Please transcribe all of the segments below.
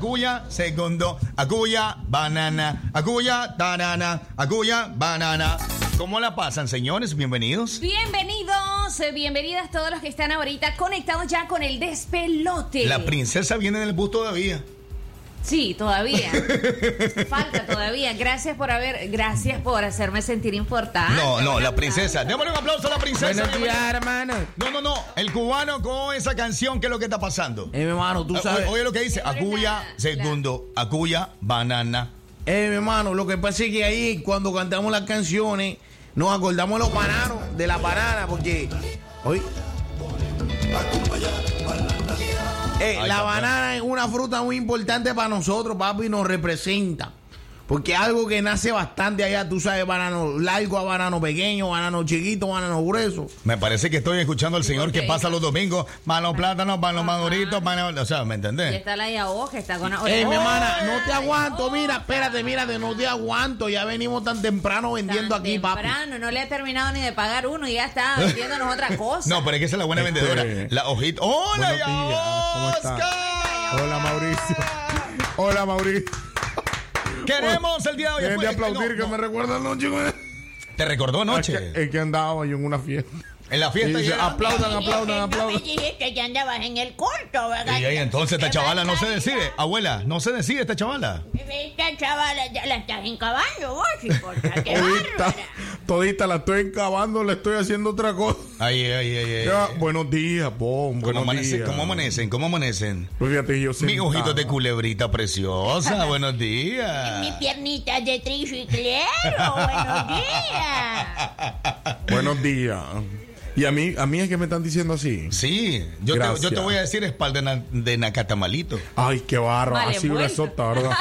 él. Acuya, segundo. Acuya, banana. Acuya, banana. Acuya, banana. ¿Cómo la pasan, señores? Bienvenidos. Bienvenidos, eh, bienvenidas todos los que están ahorita conectados ya con el despelote. La princesa viene en el bus todavía. Sí, todavía. Falta todavía. Gracias por haber, gracias por hacerme sentir importante. No, no, la princesa. Démosle un aplauso a la princesa. Buenos días, hermano. No, no, no. El cubano con esa canción, ¿qué es lo que está pasando? Eh, mi hermano, tú Ah, sabes. Oye, oye lo que dice. Acuya, segundo. Acuya, banana. Eh, mi hermano, lo que pasa es que ahí cuando cantamos las canciones nos acordamos de los bananos, de la banana, porque hoy Eh, Ay, la banana es una fruta muy importante para nosotros, papi, y nos representa. Porque algo que nace bastante allá, tú sabes, banano largo a banano pequeño, banano chiquito, banano grueso. Me parece que estoy escuchando al señor que pasa los domingos. Mano plátano, mano madurito, mano... O sea, ¿me Y entendés? está la Yao que está con Eh, mi ¡Oh! hermana, no te aguanto, mira, espérate, mírate, no te aguanto, ya venimos tan temprano vendiendo Tan aquí, papi. temprano, no le ha terminado ni de pagar uno y ya está vendiéndonos otra cosa. No, pero es que esa es la buena Este, vendedora. La hojita. ¡Hola, ¿cómo está? Hola Mauricio. Hola Mauricio. Queremos el día de hoy. Dejen de aplaudir no, que no. me recuerda anoche. güey. Te recordó Es anoche. que, es que andaba yo en una fiesta. En la Y fiesta. dice, ya- aplaudan, aplaudan, No me aplaudan. dijiste que andabas en el culto, ¿verdad? Y ahí entonces esta chavala no se decide. Abuela, no se decide esta chavala. Esta chavala ya la estás encabando vos, hipota. Qué Todita, bárbara. todita la estoy encabando, le estoy haciendo otra cosa. Ay, ay, ay, ay. Ya, buenos días, Pom. ¿Cómo, Buenos días. ¿Cómo amanecen? ¿Cómo amanecen? Pues fíjate, yo Mi sentado. ojito de culebrita preciosa. Buenos Mi días. piernita de triciclero, buenos días. Buenos días. Y a mí, a mí es que me están diciendo así. Sí, yo te, yo te voy a decir espalda na- de Nacatamalito. Ay, qué barro. Vale, así una sota, ¿verdad?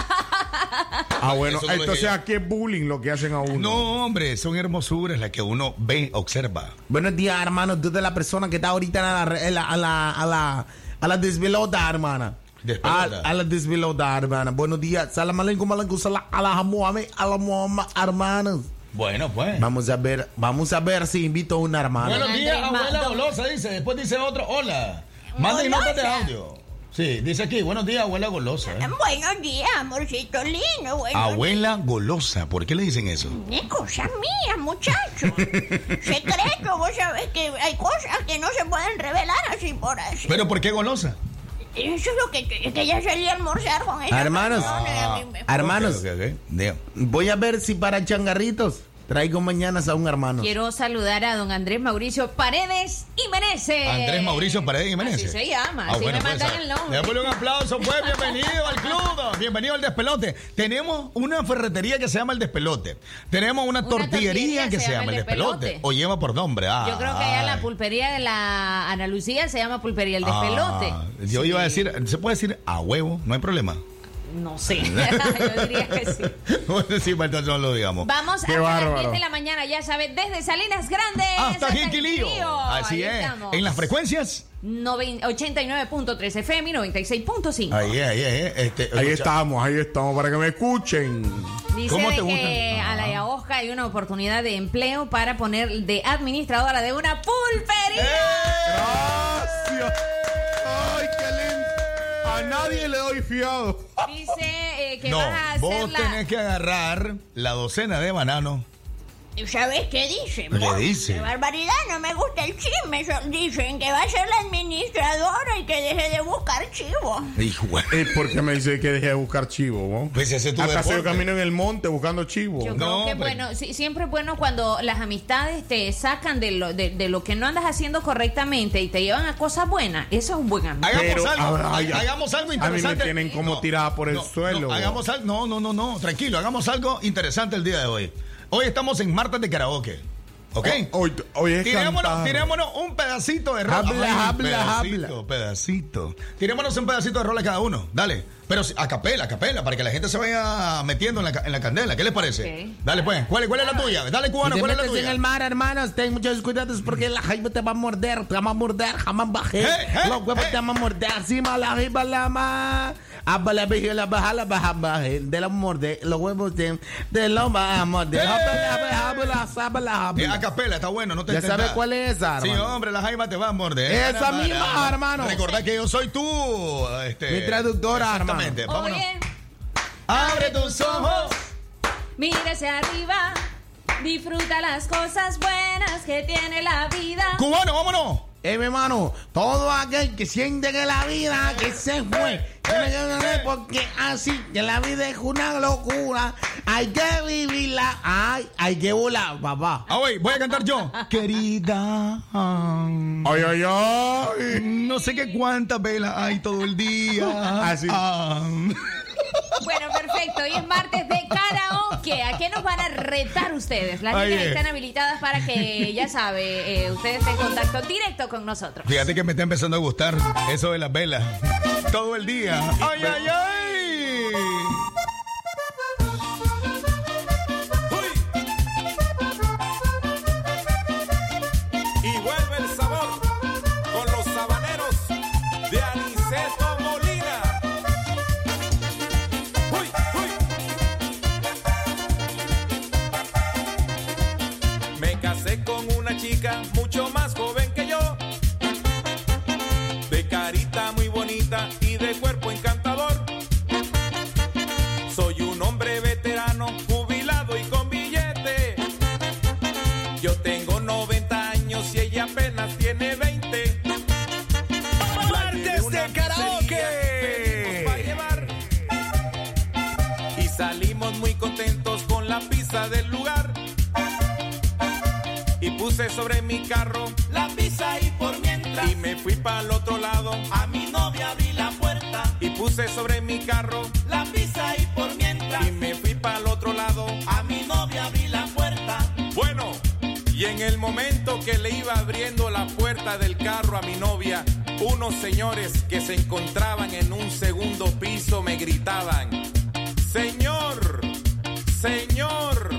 Ah, bueno, no entonces aquí es bullying lo que hacen a uno. No, hombre, son hermosuras las que uno ve, observa. Buenos días, hermano, tú de la persona que está ahorita a la, a la, a la, a la, a la desvelota, hermana. Despelota. A, a la desvelota, hermana. Buenos días. Salam aleikum, aleikum salam, a la Muhammad, a la Muhammad, hermanos. Bueno, pues. Vamos a ver, vamos a ver si invito a una hermana. Buenos días, abuela golosa, dice. Después dice otro, hola. Manden notas de audio. Sí, dice aquí, buenos días, abuela golosa. Buenos días, amorcito lindo. Buenos Abuela golosa, ¿por qué le dicen eso? Es cosa mía, muchacho. Secreto, vos sabés que hay cosas que no se pueden revelar así por así. ¿Pero por qué golosa? Eso es lo que, que, que ya salí a almorzar con ella. Hermanos. Hermanos, voy a ver si para changarritos traigo mañana a un hermano. Quiero saludar a don Andrés Mauricio Paredes y Menezes. Andrés Mauricio Paredes Jiménez. Así se llama, Ah, así bueno, me pues, mandan ah, el nombre. Démosle un aplauso, pues, bienvenido al club, bienvenido al despelote. Tenemos una ferretería que se llama el despelote. Tenemos una, tortillería, que se llama el despelote. O lleva por nombre. Ah, Yo creo que allá la pulpería de la Ana Lucía se llama pulpería el despelote. Ah, yo iba a decir, se puede decir a huevo, no hay problema. No sé, yo diría que sí. Bueno, sí, entonces no lo digamos. Vamos Qué hasta las bárbaro. 10 de la mañana, ya sabes, desde Salinas Grandes Hasta Jiquilío. Jiquilío. Así Ahí es. estamos. En las frecuencias. Noven- 89.3 FM y 96.5. Ahí, ahí, ahí. Este, Ahí estamos, ahí estamos, para que me escuchen. Dice ¿Cómo te que gusta? a la Yaosca hay una oportunidad de empleo para poner de administradora de una pulpería. ¡Eh! Gracias. A nadie le doy fiado. Dice eh, que No, vas a hacer vos la... tenés que agarrar la docena de bananos. ¿Sabes qué dicen? ¿Qué vos? dice? Qué barbaridad, no me gusta el chisme. Dicen que va a ser la administradora y que deje de buscar chivo. Hijo, güey. Es porque me dice que deje de buscar chivo, ¿no? Pues ese es tu ¿Acaso yo camino en el monte buscando chivo? Yo No, creo que hombre. bueno, sí, siempre es bueno cuando las amistades te sacan de lo, de, de lo que no andas haciendo correctamente y te llevan a cosas buenas. Eso es un buen amigo. Hagamos Pero, algo, ay, ay, hagamos algo a mí me interesante. tienen como tirada por el no, suelo. No, hagamos algo, no, no, no, no, tranquilo, hagamos algo interesante el día de hoy. Hoy estamos en Martes de Karaoke. ¿Ok? Hoy, hoy es Tirémonos, tirémonos un pedacito de rola. Habla, Ay, habla, pedacito, pedacito. Tirémonos un pedacito de rola cada uno. Dale. Pero a capela, a capela, para que la gente se vaya metiendo en la, en la candela. ¿Qué les parece? Dale, pues. ¿Cuál, cuál es la tuya? Dale, cubano, te ¿cuál es la metes en tuya? el mar, hermanos, ten muchos cuidados porque la jaiba te va a morder, te va a morder, jamás bajé. Hey, hey, Los huevos hey. te van a morder, encima la jaiba la más. Abba la vejiga, la baja, la baja, baja, de los huevos te, de lo va a morder. Hey. Abba la baja, abba la, abba la, abba Eh, la. a capela, está bueno, no te Ya sabes cuál es esa, Sí, hombre, la jaima te va a morder. Esa misma, hermano. Recordá que yo soy tú. Este, Mi traductora, Exactamente. Vámonos. Abre tus ojos. mira hacia arriba. Disfruta las cosas buenas que tiene la vida. Cubano, vámonos. Eh, mi hermano, todo aquel que siente que la vida que se fue, tiene que ganar porque así que la vida es una locura, hay que vivirla, ay, hay que volar, papá. Ah, güey, voy a cantar yo. Querida. Ay, ay, ay. No sé qué cuántas velas hay todo el día. Así. Ah. Bueno, perfecto. Hoy es martes de karaoke. ¿A qué nos van a retar ustedes? Las líneas eh. están habilitadas para que, ya sabe, eh, ustedes estén en contacto directo con nosotros. Fíjate que me está empezando a gustar eso de las velas. Todo el día. ¡Ay, ay, ay! Salimos muy contentos con la pizza del lugar. Y puse sobre mi carro la pizza y por mientras. Y me fui para el otro lado. A mi novia abrí la puerta. Y puse sobre mi carro la pizza y por mientras. Y me fui para el otro lado. A mi novia abrí la puerta. Bueno, y en el momento que le iba abriendo la puerta del carro a mi novia, unos señores que se encontraban en un segundo piso me gritaban, Señor, Señor,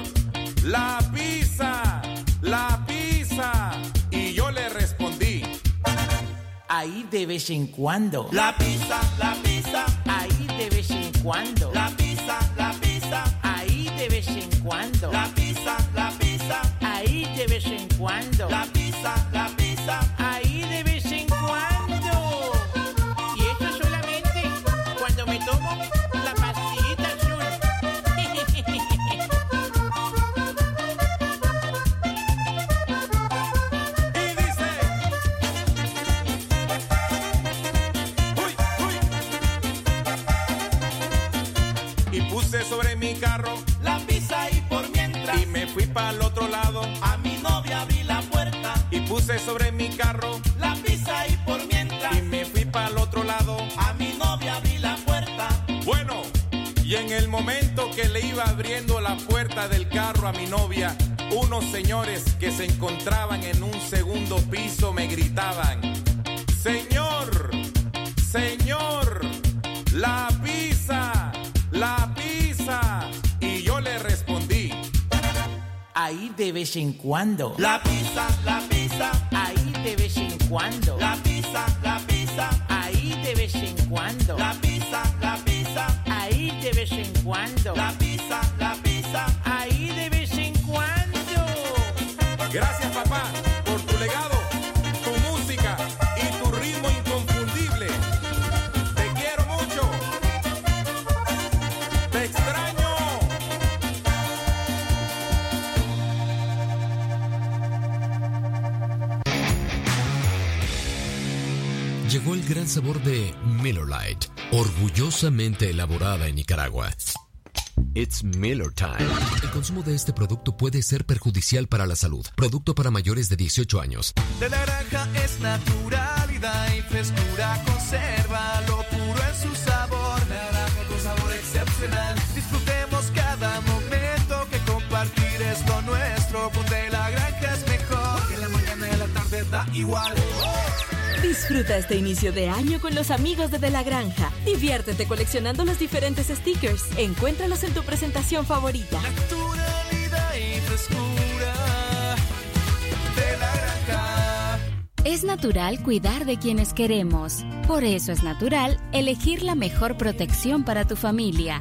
la pizza, la pizza. Y yo le respondí, Ahí de vez en cuando. la pizza, la pizza, Ahí de vez en cuando. la pizza, la pizza, Ahí de vez en cuando. la pizza, la pizza, Ahí de vez en cuando. la pizza, la pizza. Carro la pizza y por mientras. Y me fui para el otro lado. A mi novia abrí la puerta. Y puse sobre mi carro la pizza y por mientras. Y me fui para el otro lado. A mi novia abrí la puerta. Bueno, y en el momento que le iba abriendo la puerta del carro a mi novia, unos señores que se encontraban en un segundo piso me gritaban, Señor, Señor, la pizza, la pizza. Ahí de vez en cuando. la pizza, la pizza, Ahí de vez en cuando. la pizza, la pizza, Ahí de vez en cuando. la pizza, la pizza, Ahí de vez en cuando. la pizza, la pizza. Ahí de vez en cuando. Gracias papá Llegó el gran sabor de Miller Lite, orgullosamente elaborada en Nicaragua. It's Miller Time. El consumo de este producto puede ser perjudicial para la salud. Producto para mayores de 18 años. De naranja es naturalidad y frescura conserva lo puro en su sabor. Naranja con sabor excepcional. Disfrutemos cada momento que compartir es lo nuestro. Ponte la granja es mejor. Que la mañana y la tarde da igual. Disfruta este inicio de año con los amigos de De la Granja. Diviértete coleccionando los diferentes stickers. Encuéntralos en tu presentación favorita. Naturalidad y frescura de la granja. Es natural cuidar de quienes queremos. Por eso es natural elegir la mejor protección para tu familia.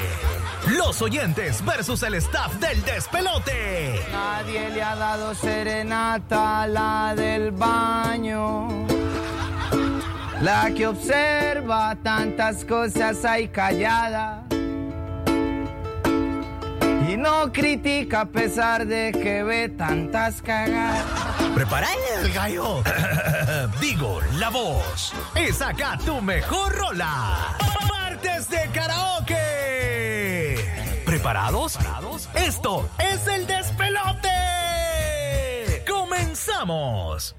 Los oyentes versus el staff del despelote. Nadie le ha dado serenata a la del baño. La que observa tantas cosas ahí callada. Y no critica a pesar de que ve tantas cagadas. Prepara el gallo. Digo, la voz. Y saca tu mejor rola. Martes de karaoke. ¿Preparados? Esto es el despelote. Comenzamos.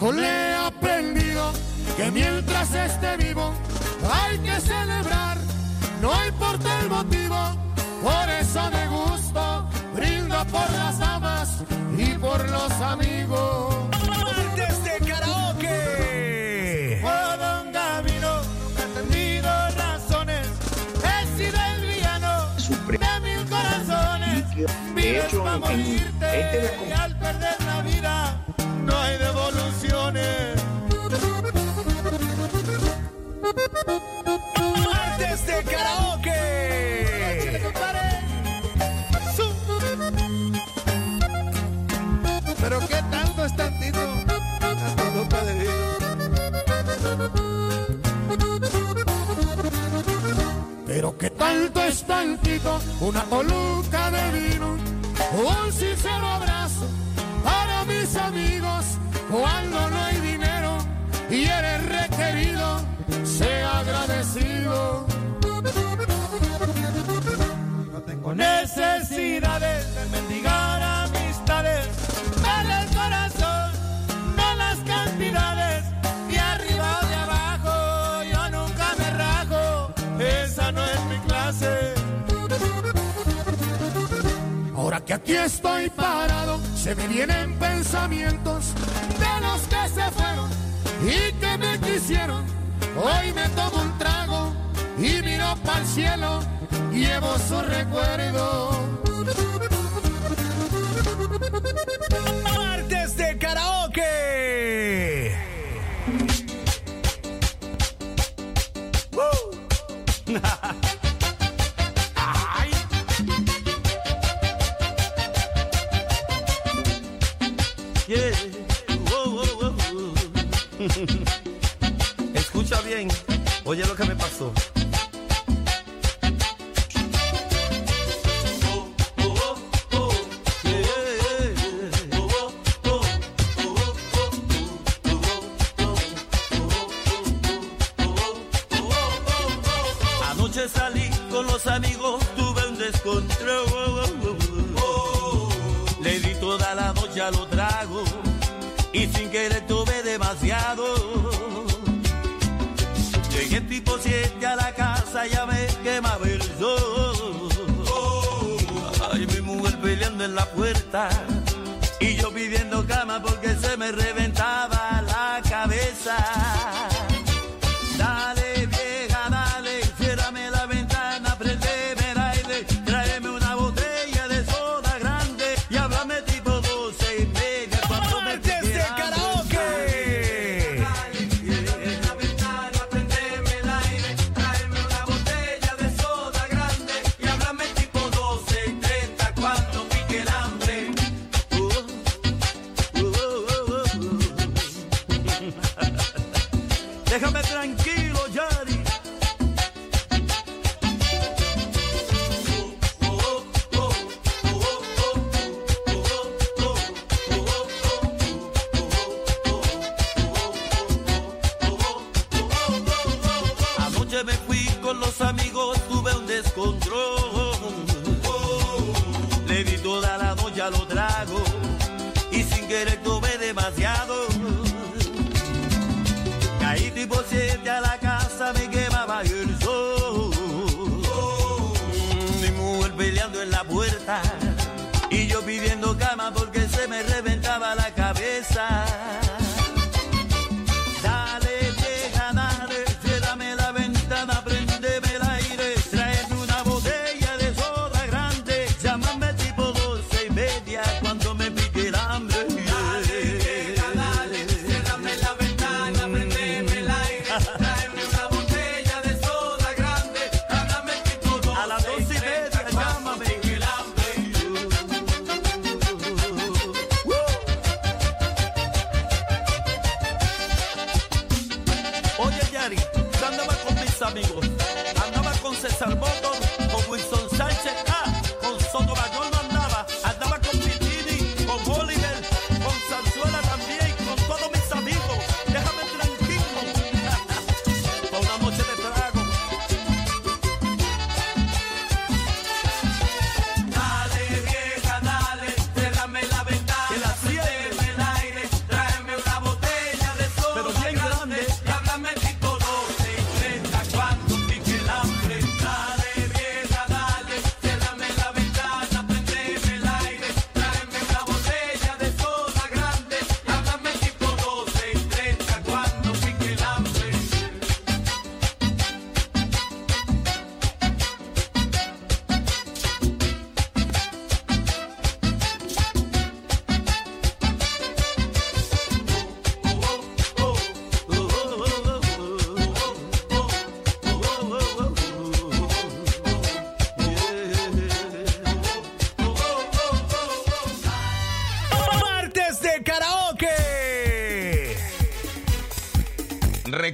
Le he aprendido que mientras esté vivo hay que celebrar, no importa el motivo. Por eso me gusto, brindo por las damas y por los amigos. Martes de karaoke. Oh, don Gavino, nunca he entendido razones. He sido el villano de mil corazones. Vives hecho, para morirte este de- y al perder la vida hay devoluciones. Martes de karaoke. Pero qué tanto es tantito, tanto no Pero qué tanto es tantito, una coluca de vino, un sincero abrazo mis amigos. Cuando no hay dinero y eres requerido, sea agradecido. No tengo necesidades de mendigar amistades, dale el corazón, no las cantidades. Que aquí estoy parado, se me vienen pensamientos de los que se fueron y que me quisieron. Hoy me tomo un trago y miro para el cielo, llevo su recuerdo. Martes de karaoke. Escucha bien, oye lo que me pasó. Y yo pidiendo cama porque se me reventaba la cabeza.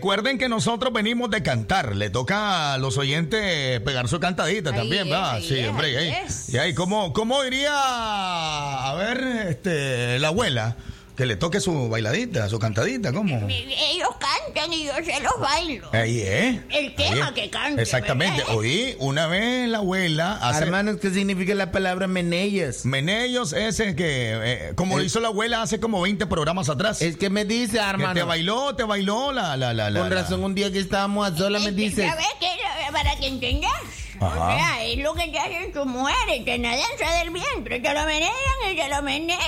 Recuerden que nosotros venimos de cantar. Le toca a los oyentes pegar su cantadita Ahí también, ahí Sí, es, hombre. ahí es. Y ahí, ¿cómo, ¿cómo iría a ver este, la abuela? Que le toque su bailadita, su cantadita, ¿cómo? Ellos cantan y yo se los bailo. Ahí, ¿eh? El tema Ahí. que canta. Exactamente. ¿verdad? Oí, una vez la abuela hace... Hermanos, ¿qué significa la palabra menellos? Menellos ese que, eh, como El- hizo la abuela hace como 20 programas atrás. Es que me dice, que hermano. te bailó, te bailó la... la, la, la Con razón, un día que estábamos a solas me dice. ¿Sabes qué? Para que entendas. O Ajá. sea, es lo que te hacen tus mujeres, te nadan del vientre, te lo menean y te lo menean.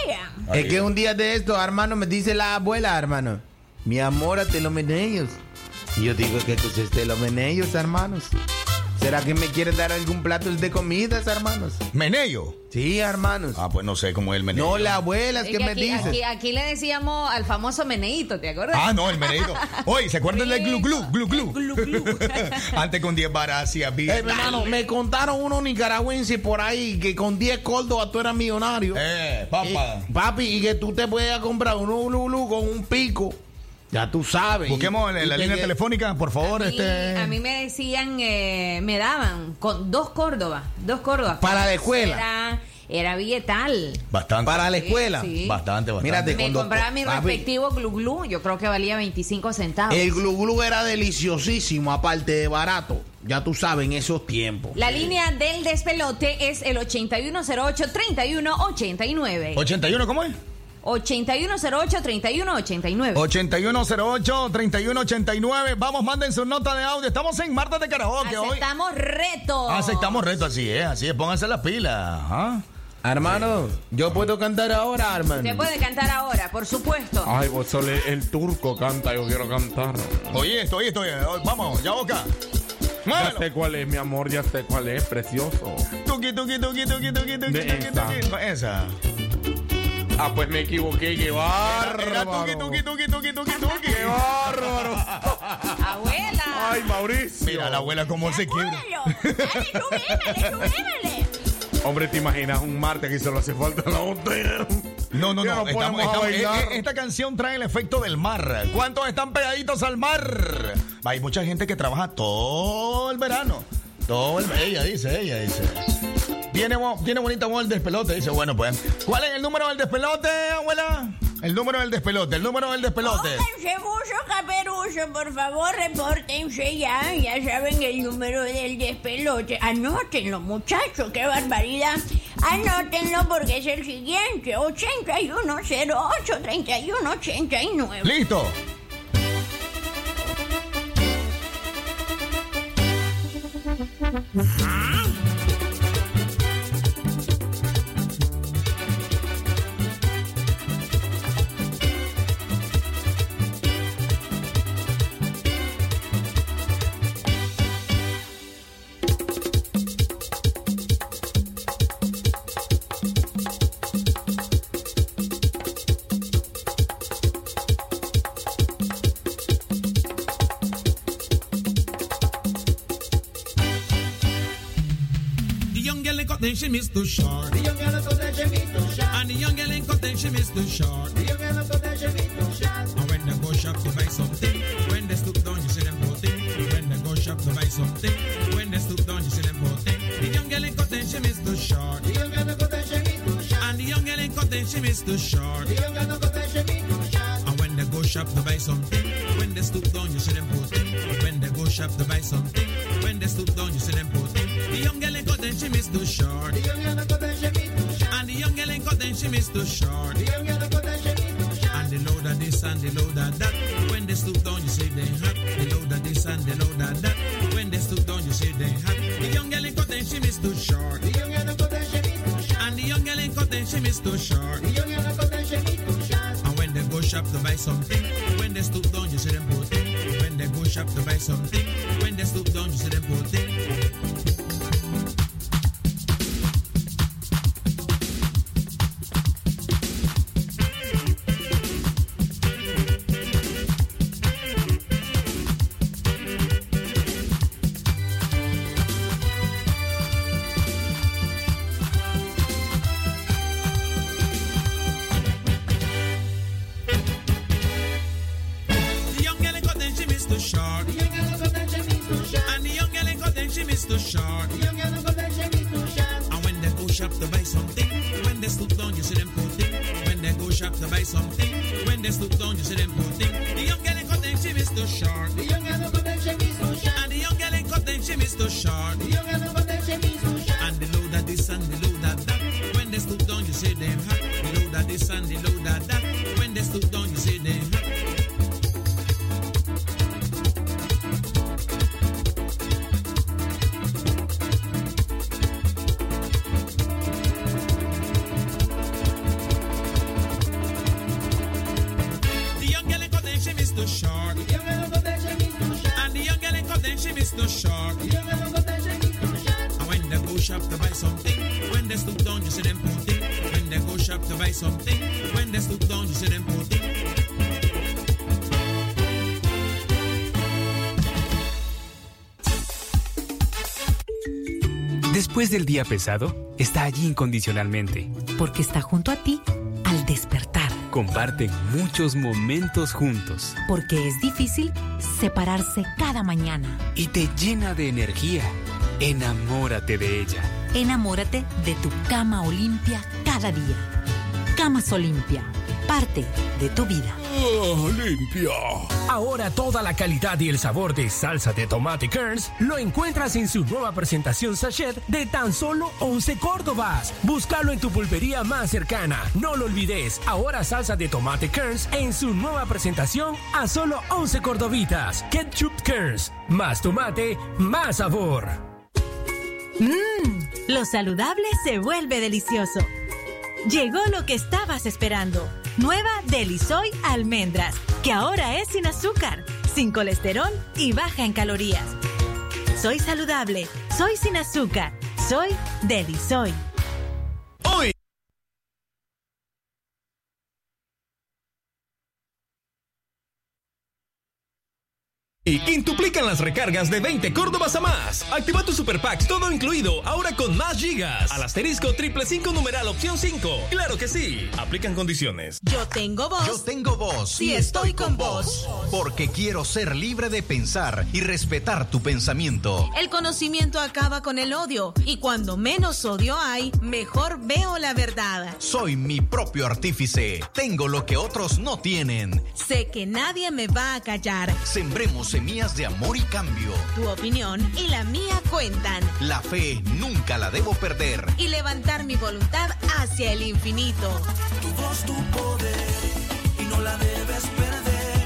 Es que un día de esto, hermano, me dice la abuela, hermano. Mi amor, te lo menellos. Y yo digo que pues lo menellos, hermanos. ¿Será que me quiere dar algún plato de comidas, hermanos? ¿Menello? Sí, hermanos. Ah, pues no sé cómo es el menello. No, la abuela es Es que que me aquí, dice. aquí- aquí le decíamos al famoso meneíto, ¿te acuerdas? Ah, no, el meneíto. Oye, ¿se acuerdan del glu glu? Glu glu. Glu, glu. Antes con 10 varas hacía bien. Eh, hermano, me contaron unos nicaragüenses por ahí que con 10 córdobas tú eras millonario. Eh, papá. Papi, y que tú te puedes comprar un lulu con un pico. Ya tú sabes. Busquemos Y- la, y la te línea telefónica, por favor. A mí, este... a mí me decían, eh, me daban con dos Córdobas, dos Córdobas. Para la escuela. Era, era billetal. Bastante. Para la escuela. Sí. Bastante, bastante. Mírate, Me cuando- compraba mi papi, respectivo glu glu, yo creo que valía 25 centavos. El glu glu era deliciosísimo, aparte de barato. Ya tú sabes, en esos tiempos. La línea del despelote es el 8108-3189. 81, ¿cómo es? 8108-3189. 8108-3189. Vamos, manden su nota de audio. Estamos en Martes de Karaoke hoy. Aceptamos retos. Aceptamos reto, así es, así es. Pónganse las pilas. Hermano, yo puedo cantar ahora, hermano. Se puede cantar ahora, por supuesto. Ay, vos sole el turco canta, yo quiero cantar. Oye esto, oye esto, vamos, ya boca. Ya sé cuál es, mi amor, ya sé cuál es, precioso. Tuki, tuki, tuki, tuki, tuki, tuki, tuki, esa. tuki. Esa. Ah, pues me equivoqué, qué Era bárbaro. tuki, tuki, tuki, tuki, tuki, tuki. Qué bárbaro. Abuela. Ay, Mauricio. Mira la abuela cómo se quiebra. Hombre, ¿te imaginas un martes que solo hace falta la botella? No, no, no. estamos- estamos- bailar. eh, esta canción trae el efecto del mar. ¿Cuántos están pegaditos al mar? Hay mucha gente que trabaja todo el verano. Todo el Ella dice, ella dice. Tiene, tiene bonita voz el despelote. Dice, bueno, pues. ¿Cuál es el número del despelote, abuela? El número del despelote, el número del despelote. Pónganse buzo caperuso, por favor, repórtense ya. Ya saben el número del despelote. Anótenlo, muchachos, qué barbaridad. Anótenlo porque es el siguiente: 8108 3189. Listo. The young girl ain't got then she miss too short. The young girl ain't got then she miss too short. And the young girl ain't got then she miss too short. The young girl got then she miss too short. And when they go shop to buy something, when they stoop down you see them boating. When they go shop to buy something, when they stoop down you see them boating. The young girl ain't got then she miss too short. The young girl got then she miss too short. And the young girl ain't got then she miss too short. The young girl got then she miss too short. And when they go shop to buy something, when they stoop down you see them boating. When they go shop to buy something, when they stoop down you see the shark. Después del día pesado, está allí incondicionalmente. Porque está junto a ti al despertar. Comparten muchos momentos juntos Porque es difícil separarse cada mañana. y te llena de energía. Enamórate de ella. Enamórate de tu cama Olimpia cada día. Camas Olimpia, parte de tu vida. limpia. Ahora toda la calidad y el sabor de salsa de tomate Kerns lo encuentras en su nueva presentación sachet de tan solo 11 Córdobas. Búscalo en tu pulpería más cercana. No lo olvides, ahora salsa de tomate Kerns en su nueva presentación a solo 11 cordobitas. Ketchup Kerns. Más tomate, más sabor. Mmm, Lo saludable se vuelve delicioso. Llegó lo que estabas esperando. Nueva Delisoy Almendras, que ahora es sin azúcar, sin colesterol y baja en calorías. Soy saludable, soy sin azúcar, soy Delisoy. Y quintuplican las recargas de 20 Córdobas a más. Activa tu Super Packs todo incluido, ahora con más gigas. Al asterisco triple 5 numeral opción 5. Claro que sí. Aplican condiciones. Yo tengo voz. Yo tengo voz. Sí, estoy con vos. Porque quiero ser libre de pensar y respetar tu pensamiento. El conocimiento acaba con el odio y cuando menos odio hay, mejor veo la verdad. Soy mi propio artífice. Tengo lo que otros no tienen. Sé que nadie me va a callar. Sembremos semillas de amor y cambio. Tu opinión y la mía cuentan. La fe nunca la debo perder. Y levantar mi voluntad hacia el infinito. Tu voz, tu poder, y no la debes perder.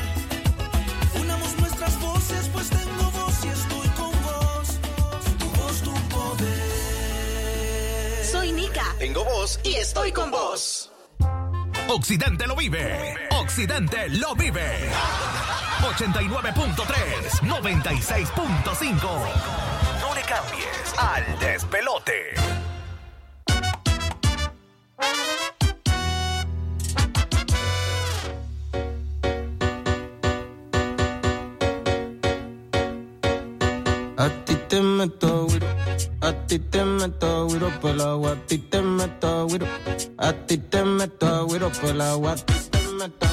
Unamos nuestras voces, pues tengo voz y estoy con vos. Tu voz, tu poder. Soy Nika. Tengo voz y estoy con vos. Occidente lo vive. Occidente lo vive. 89.3, 96.5. No le cambies al despelote. A ti te meto a ti te meto güiro por el agua, a ti te meto güiro, a ti te meto güiro por el agua, a te meto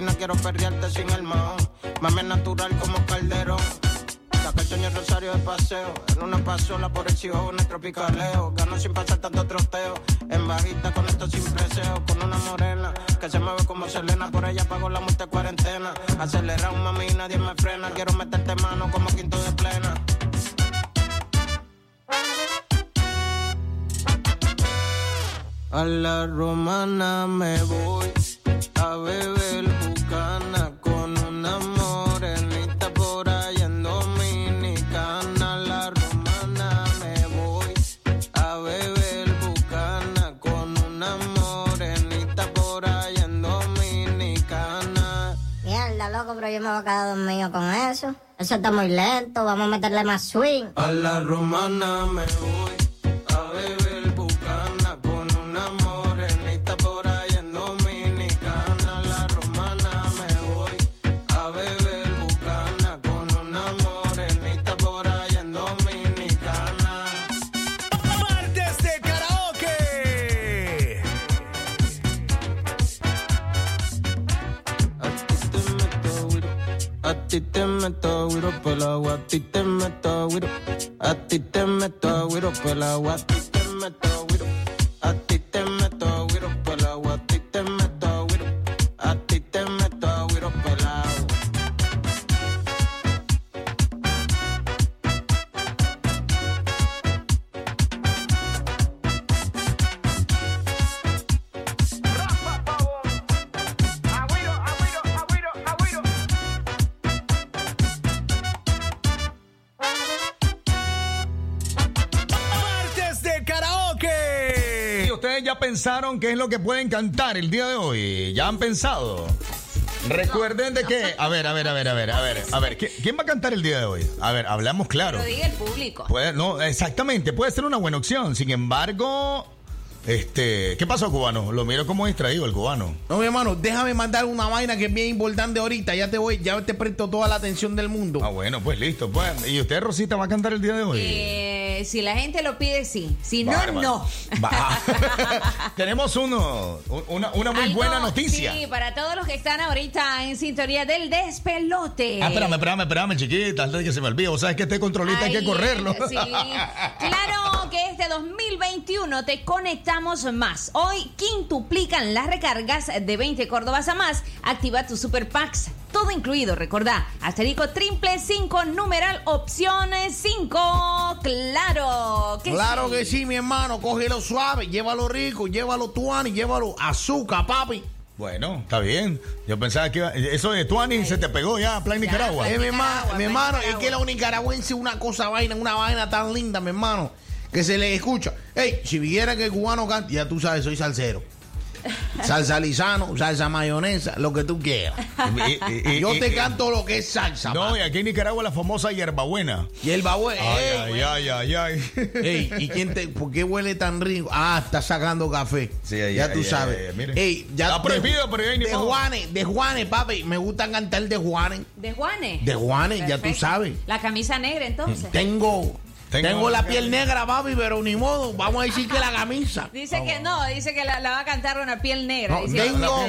no quiero perrearte sin el mahón. Mami es natural como calderón. Saca el señor Rosario de paseo. En una pasola por el en el tropicaleo. Gano sin pasar tanto troteo. En bajita con esto sin preseo. Con una morena que se mueve como Selena. Por ella pago la multa de cuarentena. Acelera un mami nadie me frena. Quiero meterte mano como quinto de plena. A la romana me voy a beber yo me voy a quedar dormido con eso. Eso está muy lento, vamos a meterle más swing. A la romana me voy A ti te meto güiro por el agua, a ti te meto güiro, a ti te meto güiro por el agua, a ti te meto güiro, ya pensaron qué es lo que pueden cantar el día de hoy? ¿Ya han pensado? Recuerden de que, a ver, a ver, a ver, a ver, a ver, a ver, ¿qui- ¿quién va a cantar el día de hoy? A ver, hablamos claro. Lo diga el público. Puede, no, exactamente, puede ser una buena opción. Sin embargo, este, ¿qué pasó, cubano? Lo miro como distraído el cubano. No, mi hermano, déjame mandar una vaina que es bien importante ahorita. Ya te voy, ya te presto toda la atención del mundo. Ah, bueno, pues listo. Pues. ¿Y usted, Rosita, va a cantar el día de hoy? Eh, si la gente lo pide, sí. Si no, Bárbaro. no. Va. Tenemos uno, una, una muy Algo- buena noticia. Sí, para todos los que están ahorita en sintonía del despelote. Ah, espérame, espérame, espérame, chiquita, antes de que se me olvide. Vos sabes que este controlista hay que correrlo. Sí. Claro que este 2021 te más. Hoy quintuplican las recargas de 20 Córdobas a más. Activa tu Super Packs. Todo incluido, recordá. Asterisco triple 5 numeral opciones 5. Claro que claro sí. que sí, mi hermano. Cógelo suave, llévalo rico, llévalo tuani, llévalo azúcar, papi. Bueno, está bien. Yo pensaba que iba- eso de Tuani se te pegó ya, Plan Nicaragua. Eh, mi hermano, mi hermano, es que los nicaragüenses una cosa vaina, una vaina tan linda, mi hermano, que se le escucha. Ey, si viera que el cubano canta, ya tú sabes, soy salsero. Salsa lisano, salsa mayonesa, lo que tú quieras. Y- Yo te canto lo que es salsa. No, y aquí en Nicaragua la famosa hierbabuena. Hierbabuena. Ay, ey, ay, ay, ay, ay. Ey, ¿y quién te, por qué huele tan rico? Ah, está sacando café. ay, ya ay, tú ay, sabes. ay, mire. Ey, ya Está prohibido, pero ya ni de. Juanes, de Juanes, papi. Me gusta cantar de Juanes. De Juanes. De Juanes, ya tú sabes. La camisa negra entonces. Tengo, Tengo tengo, la la piel negra, papi, pero ni modo. Vamos a decir que la camisa. Dice que no, dice que la, la va a cantar una piel negra. No, dice- tengo,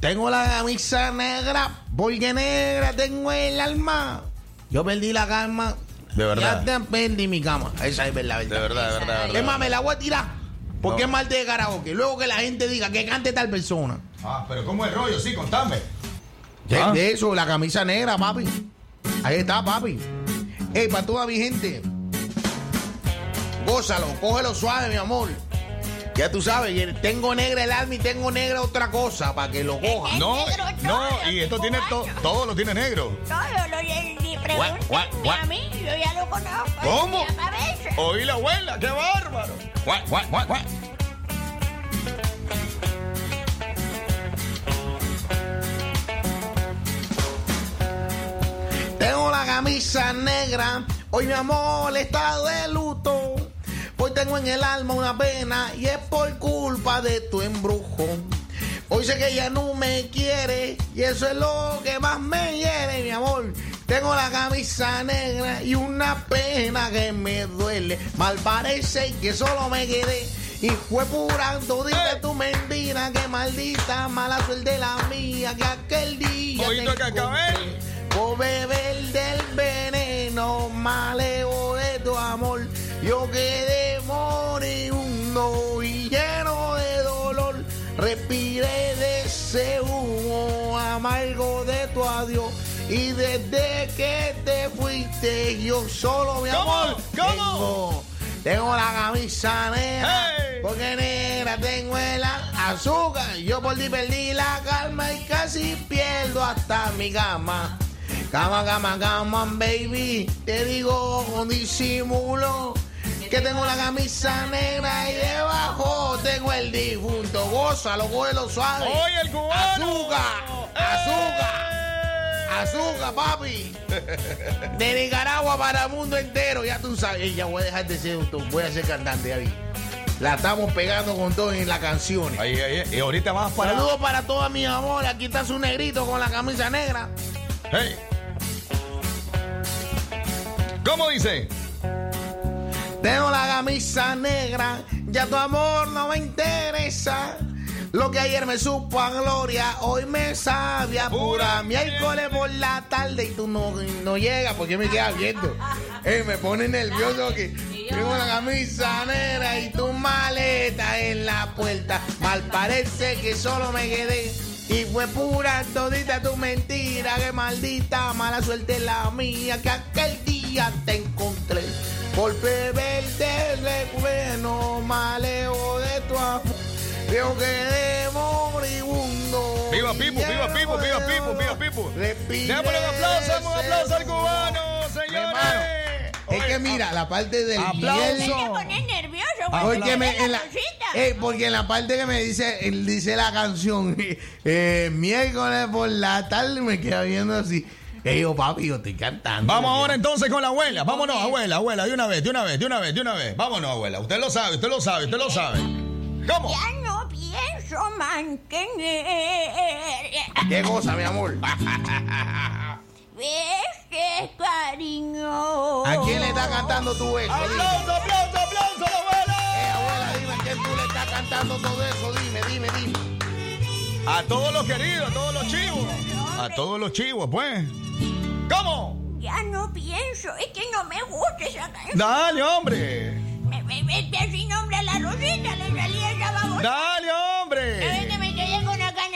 tengo la camisa negra, porque negra tengo el alma. Yo perdí la calma. De verdad. Ya te perdí mi cama. Esa es verdad, verdad. De verdad, de verdad, verdad. Es más, me la voy a tirar. Porque No. es martes de karaoke. Luego que la gente diga que cante tal persona. Ah, pero ¿cómo es rollo? Sí, contame. De, Ah. de eso, la camisa negra, papi. Ahí está, papi. Ey, para toda mi gente. Gózalo, cógelo suave, mi amor. Ya tú sabes, tengo negra el alma y tengo negra otra cosa para que lo coja. No, negro no, y esto tiene to- todo lo tiene negro. Todo lo ni guau. a mí, yo ya lo conozco. ¿Cómo? Oí la abuela, qué bárbaro. Tengo la camisa negra, hoy mi amor está de luto. Hoy tengo en el alma una pena y es por culpa de tu embrujo. Hoy sé que ella no me quiere y eso es lo que más me hiere, mi amor. Tengo la camisa negra y una pena que me duele. Mal parece que solo me quedé. Y fue pura todita tu mentira, que maldita mala suerte la mía, que aquel día Oído te que. Por beber del veneno maleo de tu amor, yo quedé moribundo y lleno de dolor. Respiré de ese humo amargo de tu adiós. Y desde que te fuiste, yo solo, mi ¿Cómo? amor, ¿Cómo? tengo, tengo la camisa negra. ¡Hey! Porque negra tengo el azúcar. Yo por ti perdí la calma y casi pierdo hasta mi cama. Cama, cama, cama, baby. Te digo con disimulo que tengo la camisa negra y debajo tengo el difunto. Gózalo, cógelo suave. Oye, el cubano. Azúcar, azúcar. Azúcar, papi. De Nicaragua para el mundo entero. Ya tú sabes. Ya voy a dejar de ser doctor. Voy a ser cantante ahí. La estamos pegando con todo en las canciones. Ahí, ahí, y ahorita vas para. Saludos para toda mi amor. Aquí está su negrito con la camisa negra. Hey. ¿Cómo dice? Tengo la camisa negra, ya tu amor no me interesa. Lo que ayer me supo a gloria, hoy me sabe a pura miércoles por la tarde y tú no, no llegas porque me quedas viendo. Eh, me pone nervioso que tengo la camisa negra y tu maleta en la puerta. Mal parece que solo me quedé y fue pura todita tu mentira. Que maldita mala suerte la mía que aquel día te encontré. Por del recuerdo maleo de tu amor. Yo quedé moribundo. Viva Pipo, viva Pipo, viva Pipo, viva Pipo. Démosle un aplauso, un aplauso al cubano, señores. Es que mira, la parte del Aplauso. miel- Me pones nervioso Ah, Porque, me en la, eh, porque en la parte que me dice, él dice la canción, eh, miércoles por la tarde, me queda viendo así. Eh, yo, papi, yo estoy cantando. Vamos ahora entonces con la abuela. Vámonos, abuela, abuela, de una vez, de una vez, de una vez, de una vez. Vámonos, abuela. Usted lo sabe, usted lo sabe, usted lo sabe. ¿Cómo? Ya no pienso mantener ¿Qué cosa, mi amor? este cariño. ¿A quién le está cantando tú eso? ¡Aplauso, aplauso, aplauso, la abuela! Eh, abuela, dime, ¿a quién tú le estás cantando todo eso? Dime, dime, dime. A todos los queridos, a todos los chivos. A todos los chivos, pues. ¿Cómo? Ya no pienso, es que no me gusta esa canción. Dale, hombre. Me, me, me así nombre a la Rosita, le salía esa babosa. Dale, hombre.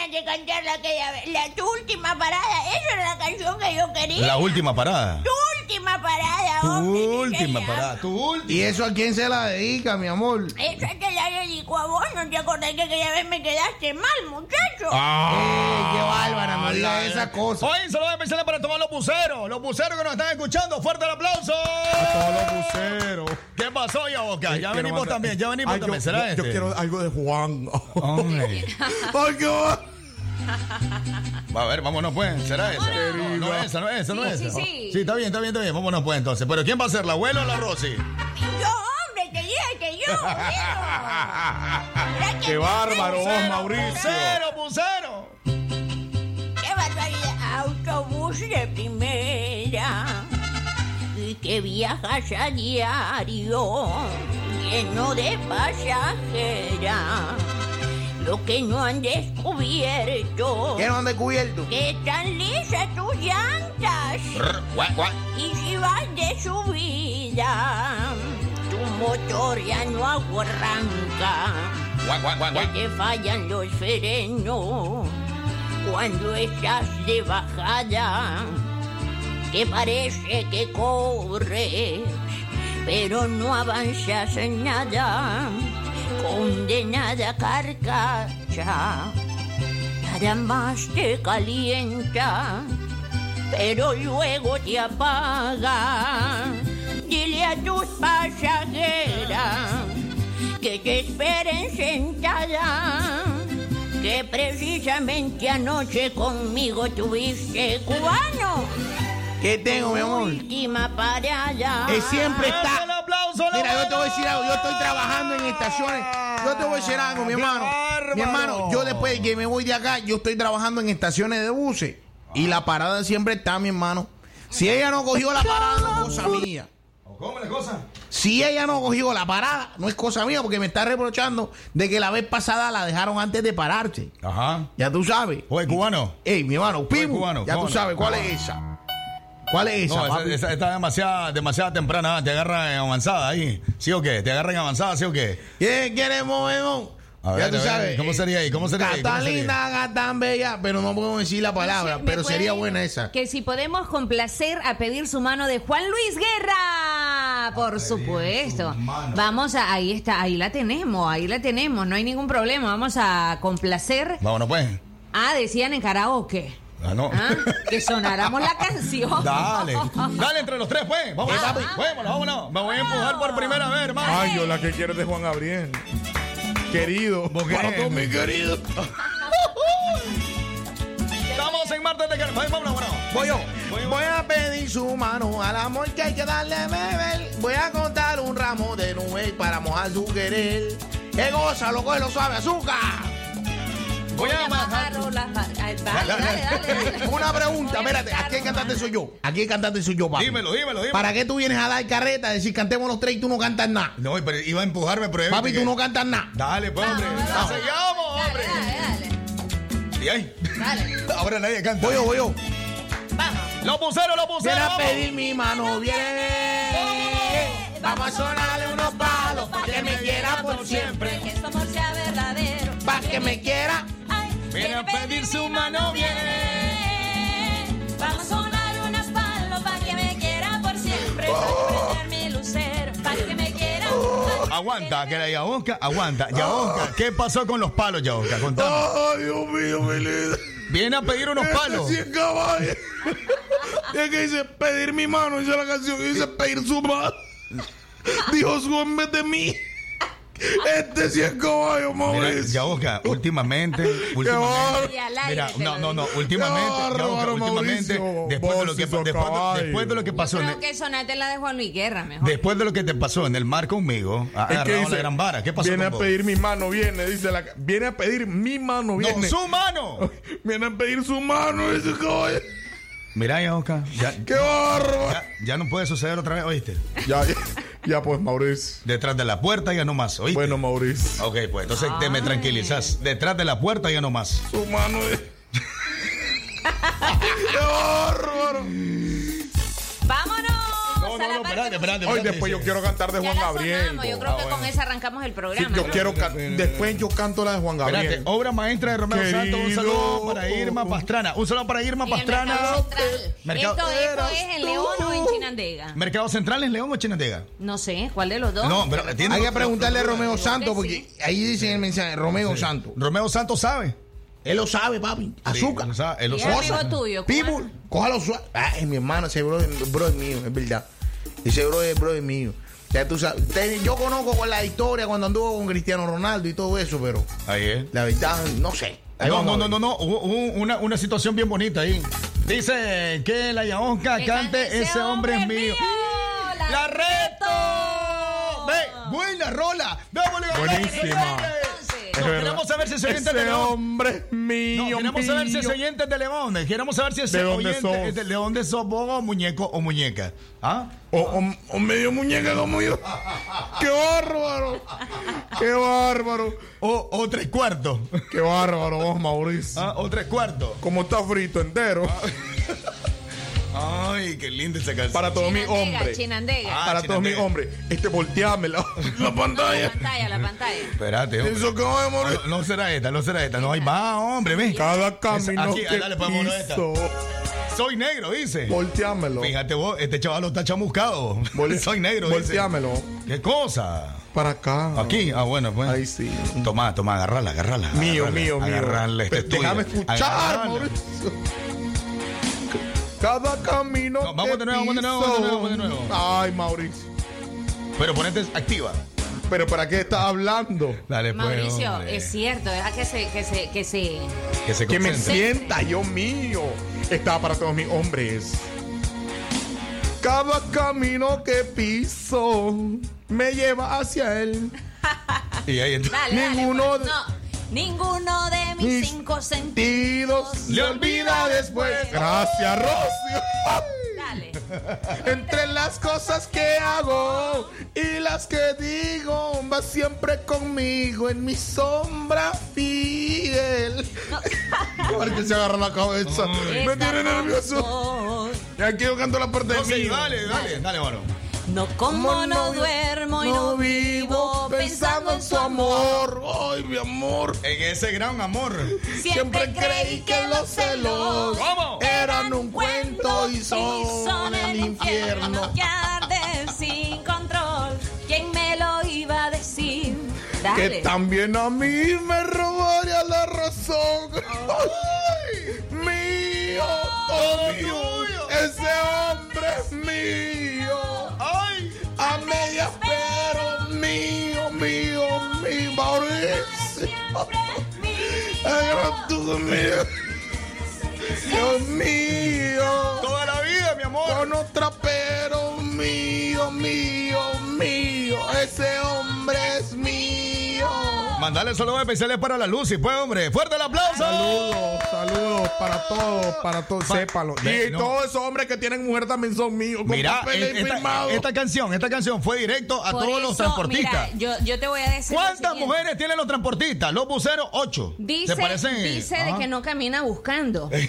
Ganas de cantarla aquella vez? La, tu última parada, esa era la canción que yo quería. La última parada. Tu última parada, Tu hombre. última parada. Tu última. ¿Y eso a quién se la dedica, mi amor? Esa te la dedico a vos, ¿no te acordás que aquella vez me quedaste mal, muchacho? Ah, qué bárbara, no digas esas cosas. Oye, saludos especiales para todos los buceros. Los buceros que nos están escuchando. Fuerte el aplauso. A todos los buceros. ¿Qué pasó? Ya Quiero venimos mandar- también, ya venimos Ay, también. yo- ¿Será yo, este? yo quiero algo de Juan. Hombre. Ay, qué va. A ver, vámonos pues. ¿Será esa? No, no es esa, no es esa, no es Sí, esa. sí, sí. Sí, está bien, está bien, está bien. Vámonos pues entonces. Pero ¿quién va a ser, la abuela o la Rosy? Yo, hombre, te dije que yo. Mira que Qué bárbaro vos, hacen- Mauricio. Bucero, bucero. ¡Qué barbaridad! Autobús de primera y que viajas a diario lleno de pasajeras. Lo que no han descubierto ¿Qué no han descubierto? que están lisas tus llantas y si vas de subida tu motor ya no arranca. Que te fallan los frenos cuando estás de bajada. Que parece que corres, pero no avanzas en nada. Condenada carcacha, nada más te calienta, pero luego te apaga. Dile a tus pasajeras que te esperen sentada. Que precisamente anoche conmigo tuviste cubano. ¿Qué tengo, mi amor? Última parada. Que siempre está. El aplauso, la Mira, yo te voy a decir algo. Yo estoy trabajando en estaciones. Yo te voy a decir algo, mi ¡Qué hermano. Mi hermano, yo después de que me voy de acá, yo estoy trabajando en estaciones de buses. Y la parada siempre está, mi hermano. Si ella no cogió la parada, no es cosa mía. ¿Cómo la cosa? Si ella no cogió la parada, no es cosa mía, porque me está reprochando de que la vez pasada la dejaron antes de pararse. Ajá. Ya tú sabes. Oye, cubano. Ey, mi hermano, Pibu, cubano, ya tú sabes cuál Cubano. es esa. ¿Cuál es esa, No, esa, papi? esa- está demasiado, demasiado temprana. Te agarra en avanzada ahí. ¿Sí o qué? ¿Te agarra en avanzada, sí o qué? ¿Quién quiere movemos? A Ya ver, tú a ver, sabes. ¿Cómo sería ahí? ¿Cómo sería Tan linda, tan bella, pero no podemos decir la palabra, ¿Me pero sería buena esa. Que si podemos complacer a pedir su mano de Juan Luis Guerra. Por supuesto. Vamos a, ahí está, ahí la tenemos, ahí la tenemos, no hay ningún problema. Vamos a complacer. Vámonos pues. Ah, decían en karaoke. Ah, no. Ah, Que sonáramos la canción. Dale. Dale entre los tres, pues. Vámonos, papi. Vámonos, vámonos. Me voy a empujar por primera vez, hermano. Ay, yo la que quiero es de Juan Gabriel. Querido. Para todos mis queridos. Estamos en martes de Carnaval. Vámonos, vámonos. Voy yo. Voy a pedir su mano al amor que hay que darle beber. Voy a contar un ramo de nuez para mojar su querer. Que goza, lo coge, lo suave, azúcar. Voy a Dale, dale, dale. dale. Una pregunta, espérate, ¿a qué cantante soy yo? ¿A qué cantante soy yo, papi? Dímelo, dímelo, dímelo. ¿Para qué tú vienes a dar carreta, a decir cantemos los tres y tú no cantas nada? No, pero iba a empujarme, pero... Papi, tú no cantas nada. Dale, pues, hombre. La seguimos, hombre. Y ahí. Ahora nadie canta. Voy yo, voy yo. Los buceros, los buceros. Viene a vamos. pedir mi mano, viene. Vamos a sonarle unos palos para que me quiera por siempre. Que su amor sea verdadero. Para que me quiera. Viene a pedir su mano, viene. Vamos a sonar unas palos para que me quiera por siempre. Para prender mi lucero, para que me quiera. Aguanta, que era Yaosca. Aguanta. Yaosca, ¿qué pasó con los palos, Yaosca? Contame. Ay, Dios mío, mi líder. Viene a pedir unos palos. Este 100 caballos. Es que dice pedir mi mano, dice la canción, dice pedir su mano. Dios en vez de mí. Este 100 caballos, Mira, Mauricio. Yaosca, últimamente, últimamente. Y al aire Mira, te no, no, no, últimamente, últimamente, después de lo que después, de- caballo. después de lo que pasó en Creo el, que sonate la de Juan Luis Guerra mejor. después de lo que te pasó en el mar conmigo, Es que agarrado dice, la gran vara. ¿Qué pasó Viene con a vos? pedir mi mano, viene, dice la. Viene a pedir mi mano, No, viene. su mano. Viene a pedir su mano, dice caballo. Mira, Yaosca, ya, ¡Qué ya, ya no puede suceder otra vez, ¿oíste? Ya, ya, ya, pues, Mauricio. Detrás de la puerta ya no más, ¿oíste? Bueno, Mauricio. Ok, pues entonces te me tranquilizas. Detrás de la puerta ya no más. Su mano es. ¡Qué bárbaro! Espérate, espérate, Hoy después yo sí. quiero cantar de Ya Juan Gabriel. sonamos, Yo creo que con esa arrancamos el Sí, programa. yo ¿no? quiero can- después yo canto la de Juan Gabriel. Espérate, obra maestra de Romeo Querido. Santos. Un saludo para Irma Pastrana. Un saludo para Irma Pastrana. Mercado Central. Mercado- ¿Esto, esto es en León o en Chinandega? ¿Mercado Central en León o Chinandega? No sé, ¿cuál de los dos? No, pero tiene- Hay que preguntarle a Romeo Santos, porque ahí dice en el mensaje, Romeo Santos. Romeo Santos sabe. Él lo sabe, papi. Azúcar. él lo sabe, él lo ¿Y sabe. tuyo? ¿cómo People, cójalo suave. Ah, es mi hermano, ese bro, bro es mío, es verdad. Ese bro es bro es mío. Ya tú sabes, te- yo conozco con la historia cuando anduvo con Cristiano Ronaldo y todo eso, pero Ahí es. la verdad, no sé. Ahí No, no, no, no, no. Hubo, una, una situación bien bonita ahí. Dice que la Yaonca cante cante Ese hombre es mío. La, ¡La reto! ¡Ve! ¡Buena rola! ¡Démosle con Buenísima. No, queremos saber si es oyente de León. hombre mío. No, queremos saber si es oyente de León. Queremos saber si es ¿De dónde oyente sos? de, de dónde sos vos, o muñeco o muñeca. ¿Ah? O, o- o medio muñeca como yo. ¡Qué bárbaro! ¡Qué bárbaro! O, o tres cuartos. ¡Qué bárbaro vos, Mauricio! ¿Ah? O tres cuartos. Como está frito entero. Ay, qué linda esa canción. Para todos mis hombres. Chinandega. Ah, Para todos mis hombres. Este, volteame la, la No, la pantalla. pantalla, la pantalla. Espérate, hombre. Eso que va a morir. No, no será esta, no será esta. No hay más, hombre, ve. Cada camino Aquí, que dale, pues, vámonos esta. piso. Soy negro, dice. Volteámelo. Fíjate vos, este chaval lo está chamuscado. Vol- Soy negro, dice. Volteámelo. ¿Qué cosa? Para acá. Aquí, ah, bueno, pues. Ahí sí. Toma, toma, agarrala, agarrala. Mío, agarrala, mío, mío. Agarrarle este Déjame escuchar, Agarrala. Mauricio. Cada camino No, vamos que de nuevo, vamos de nuevo, vamos de nuevo, vamos de piso. nuevo. Ay, Mauricio. Pero ponete activa. ¿Pero para qué estás hablando? Dale, pues. Mauricio, hombre. es cierto, deja que se, que se, que se. Que se Que me sienta yo mío. Está para todos mis hombres. Cada camino que piso me lleva hacia él. Y ahí entonces. Dale, dale. Ninguno pues. No, ninguno de mis Mis cinco sentidos. Tidos le olvida después. Gracias, Rocio. Dale. Entre las cosas que hago y las que digo, va siempre conmigo en mi sombra fiel. Porque se agarra la cabeza. Me tiene nervioso. Ya quiero canto la parte de No, mí. dale, dale, dale, mano. No como no, duermo y no vivo pensando en su amor. Ay, mi amor. En ese gran amor. Siempre creí que los celos ¿Cómo? Eran un cuento y son el infierno. Que arde sin control. ¿Quién me lo iba a decir? Que también a mí me robaría la razón. Ay, mío, todo mío. Ese hombre es mío. A medias, pero mío, mío, mío, Mauricio. Ay, mío. Dios mío. toda la vida, mi amor. Con otra, pero mío, mío, mío. Ese hombre. Mandale saludos especiales para la Lucy, pues, hombre. ¡Fuerte el aplauso! Saludos, saludos para todos, para todos, Pa- sépalo. Y no. todos esos hombres que tienen mujer también son míos. Con Mira, esta, canción, esta canción fue directo a Por todos los transportistas. Mira, yo, yo te voy a decir. ¿Cuántas mujeres tienen los transportistas? Los buceros, ocho. Dice, ¿Te parecen? dice de que no camina buscando.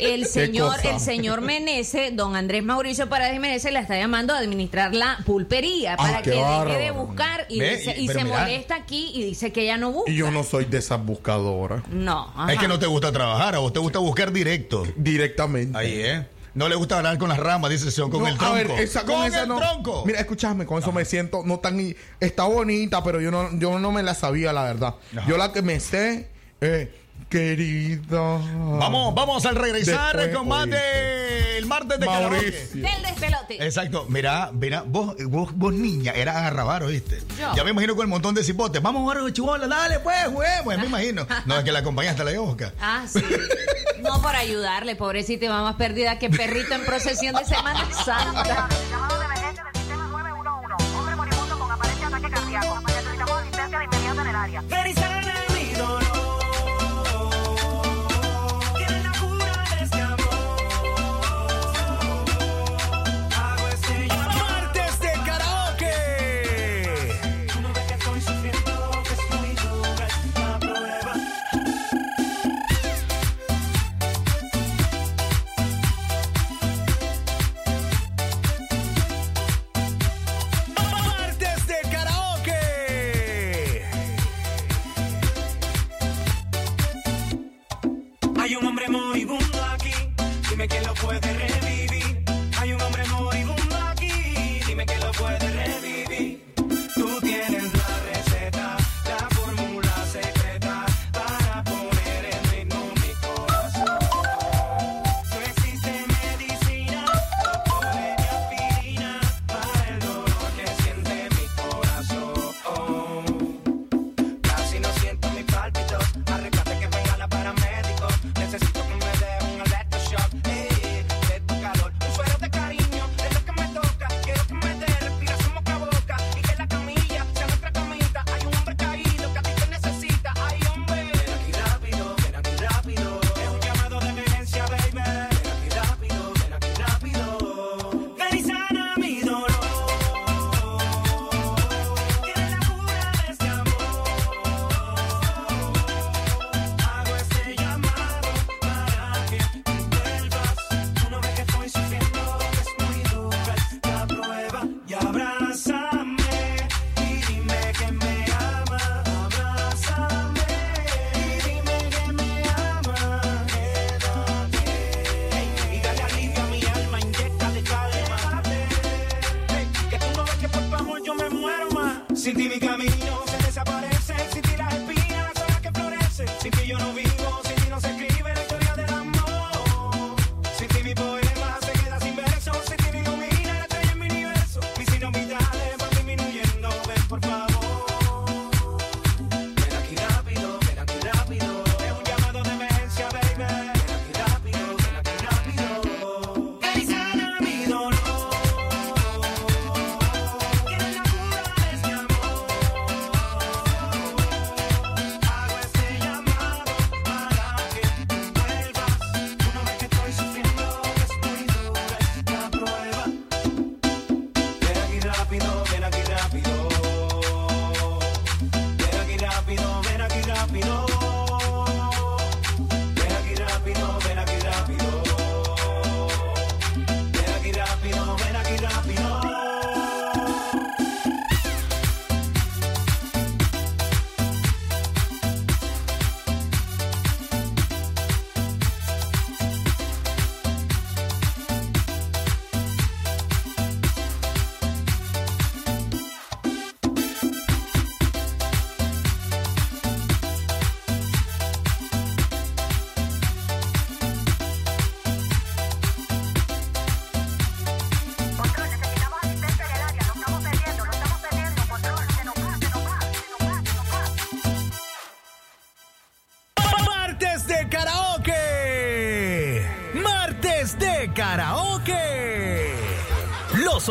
El señor, el señor Menezes, don Andrés Mauricio Paredes Menezes, la está llamando a administrar la pulpería para Ah, qué que deje de buscar y, Ve, dice- y- se mira. molesta aquí y dice que ella no busca. Y yo no soy de esas buscadoras. No, Es que no te gusta trabajar, a vos te gusta buscar directo. Directamente. Ahí, ¿eh? No le gusta hablar con las ramas, dice señor, con No, el a tronco. ver, esa- con, esa el no. tronco. Mira, escúchame, con eso me siento no tan. Está bonita, pero yo no, yo no me la sabía, la verdad. Ajá. Yo la que me sé, eh, querida. Vamos, vamos al regresar Después, con más oíste. de el martes de. Mauricio. Del despelote. Exacto, mira, mira, vos, vos, vos niña, eras agarrabaro, ¿viste? Yo. Ya me imagino con el montón de cipotes. Vamos a jugar a chihuahua, dale, pues, juguemos, me imagino. No, es que la acompañaste a la Yosca. Ah, sí. No por ayudarle, pobrecita, y va más perdida que perrito en procesión de Semana Santa. Llamado de emergencia del sistema 911. Hombre moribundo con aparente ataque cardíaco. Necesitamos asistencia de inmediato en el área.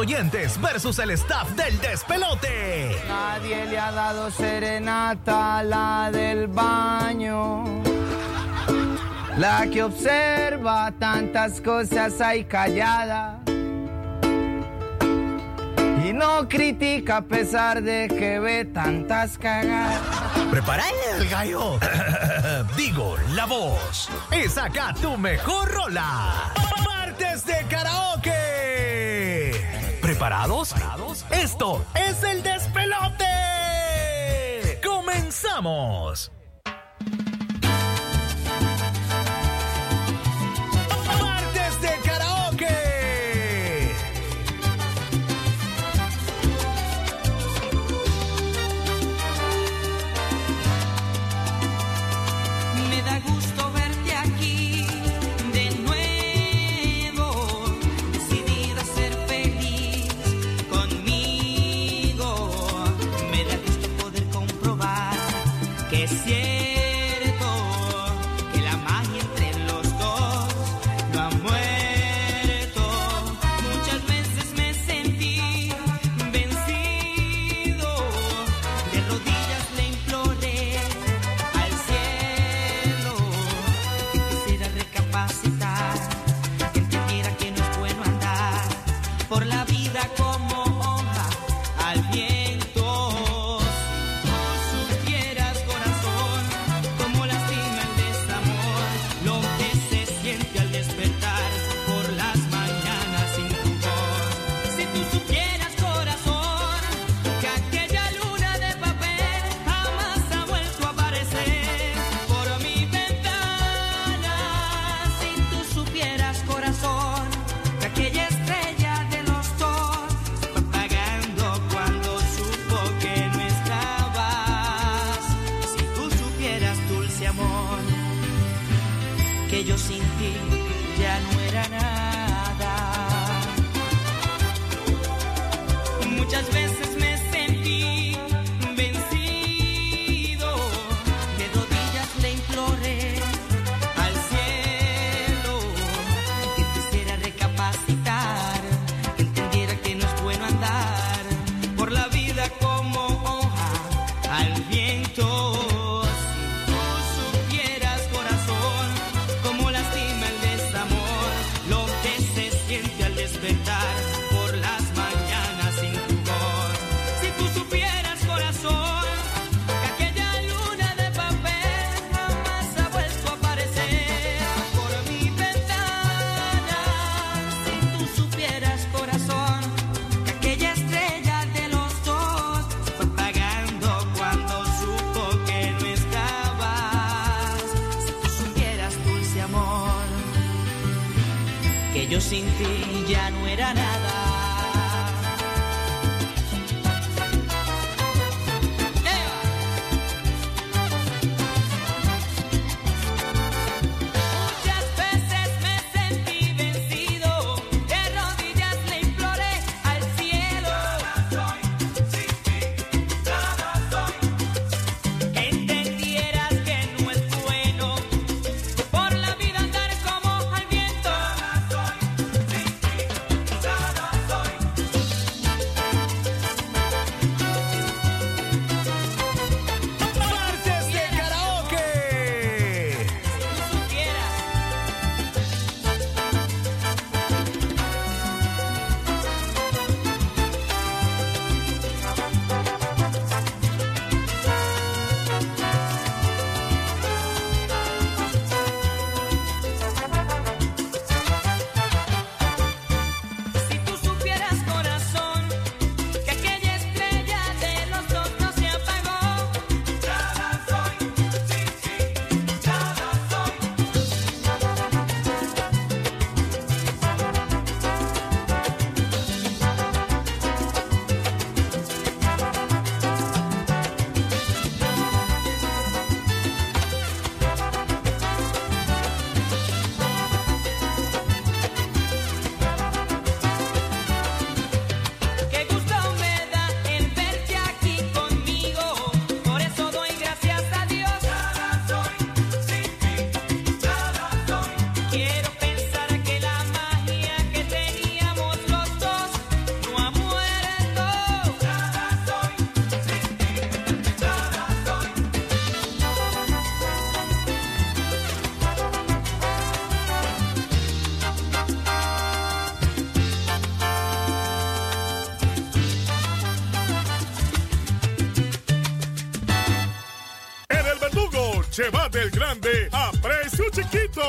oyentes versus el staff del despelote. Nadie le ha dado serenata a la del baño. La que observa tantas cosas ahí callada. Y no critica a pesar de que ve tantas cagadas. Prepara el gallo. Digo, la voz. Y saca tu mejor rola. ¿Preparados? Esto es el despelote. ¡Comenzamos! Llévate el grande a precio chiquito.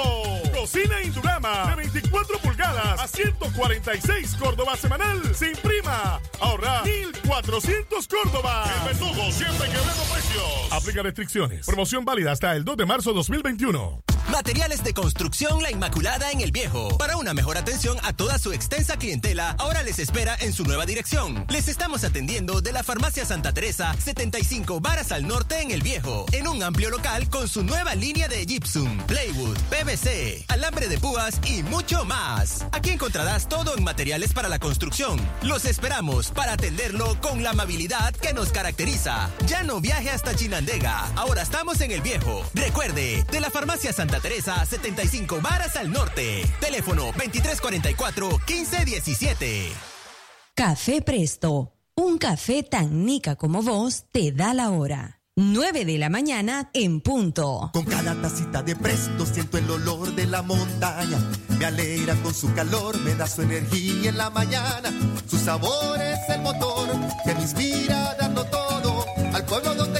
Cocina Indurama de 24 pulgadas a 146 Córdoba semanal sin prima. Ahorra 1400 Córdoba. El verdugo siempre quebrando precios. Aplica restricciones. Promoción válida hasta el 2 de marzo 2021. Materiales de construcción La Inmaculada en el Viejo. Para una mejor atención a toda su extensa clientela, ahora les espera en su nueva dirección. Les estamos atendiendo de la Farmacia Santa Teresa, 75 varas al norte en el Viejo, en un amplio local con su nueva línea de Gypsum, Plywood, PVC, alambre de púas y mucho más. Aquí encontrarás todo en materiales para la construcción. Los esperamos para atenderlo con la amabilidad que nos caracteriza. Ya no viaje hasta Chinandega, ahora estamos en el Viejo. Recuerde, de la Farmacia Santa Teresa, 75 varas al norte. Teléfono 2344-1517. Café Presto, un café tan nica como vos te da la hora. 9 de la mañana en punto. Con cada tacita de presto siento el olor de la montaña. Me alegra con su calor, me da su energía en la mañana. Su sabor es el motor que me inspira dando todo. Al pueblo donde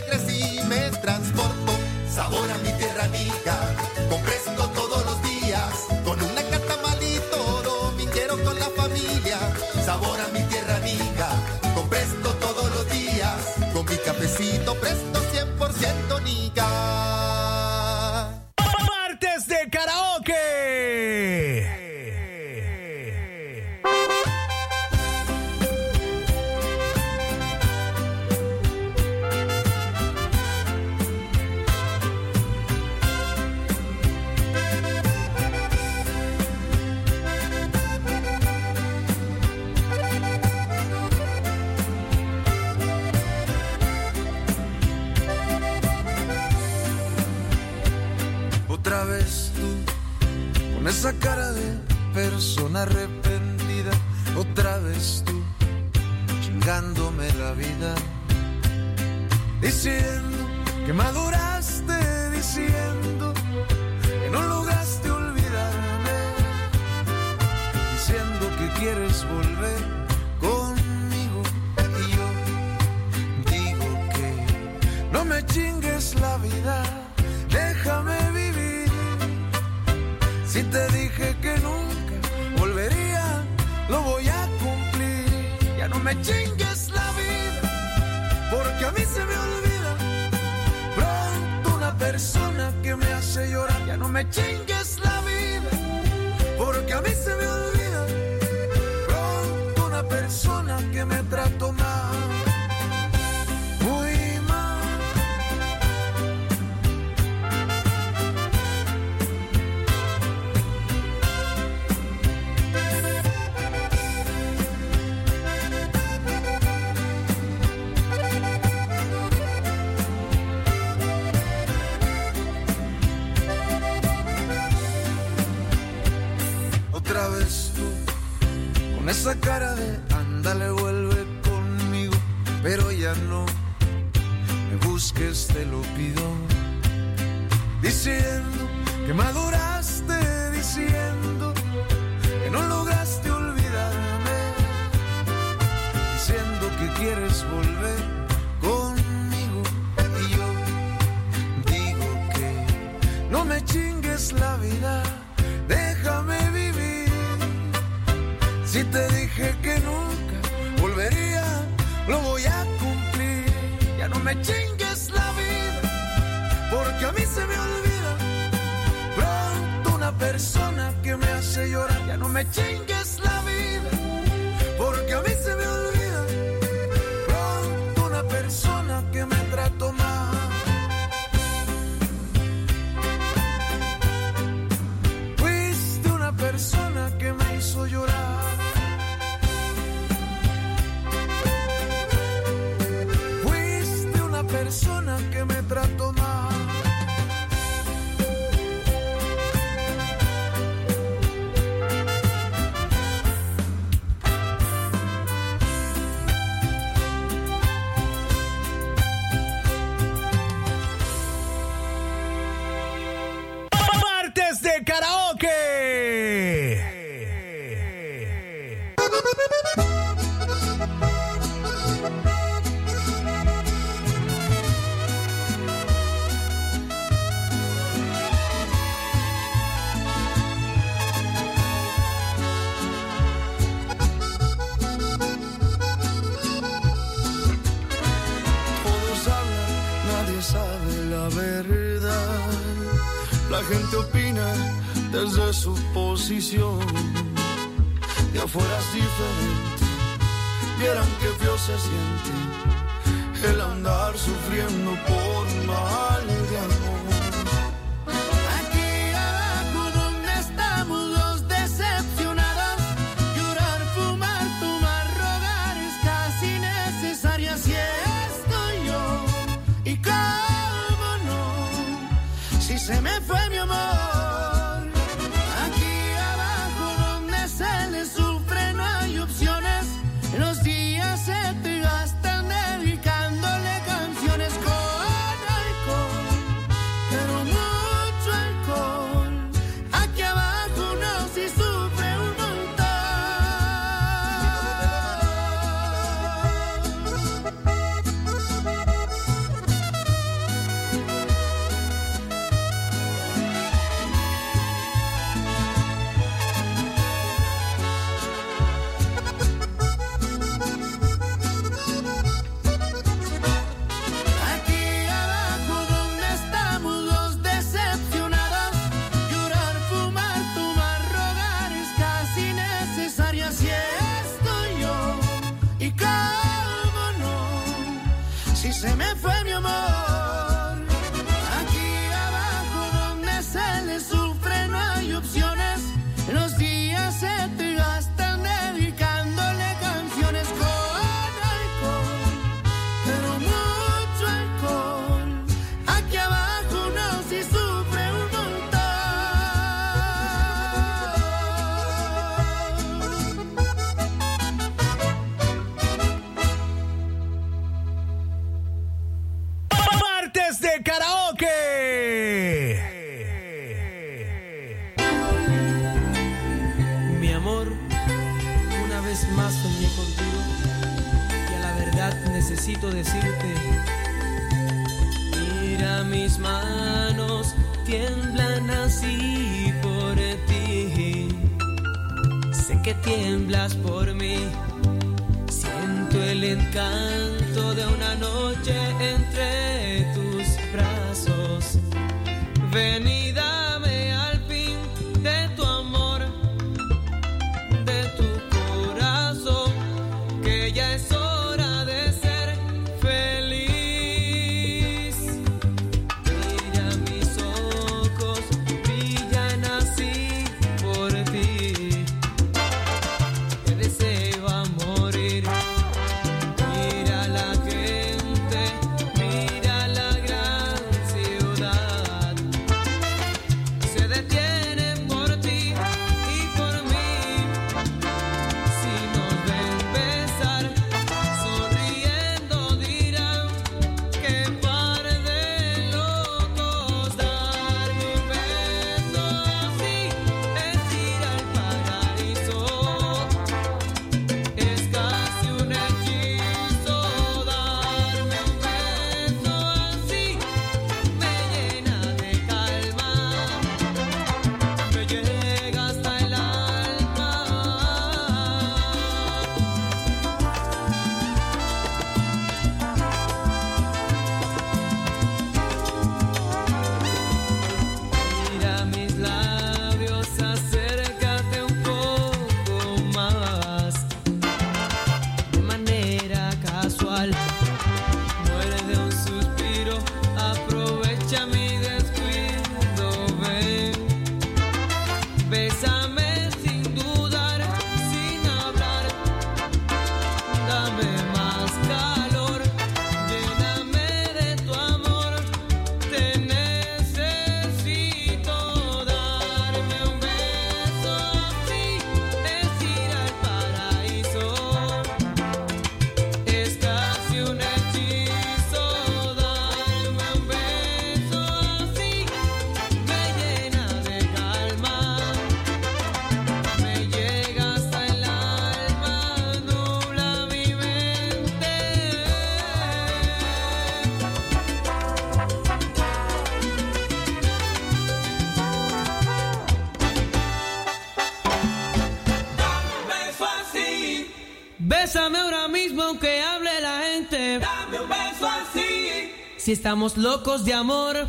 Si estamos locos de amor,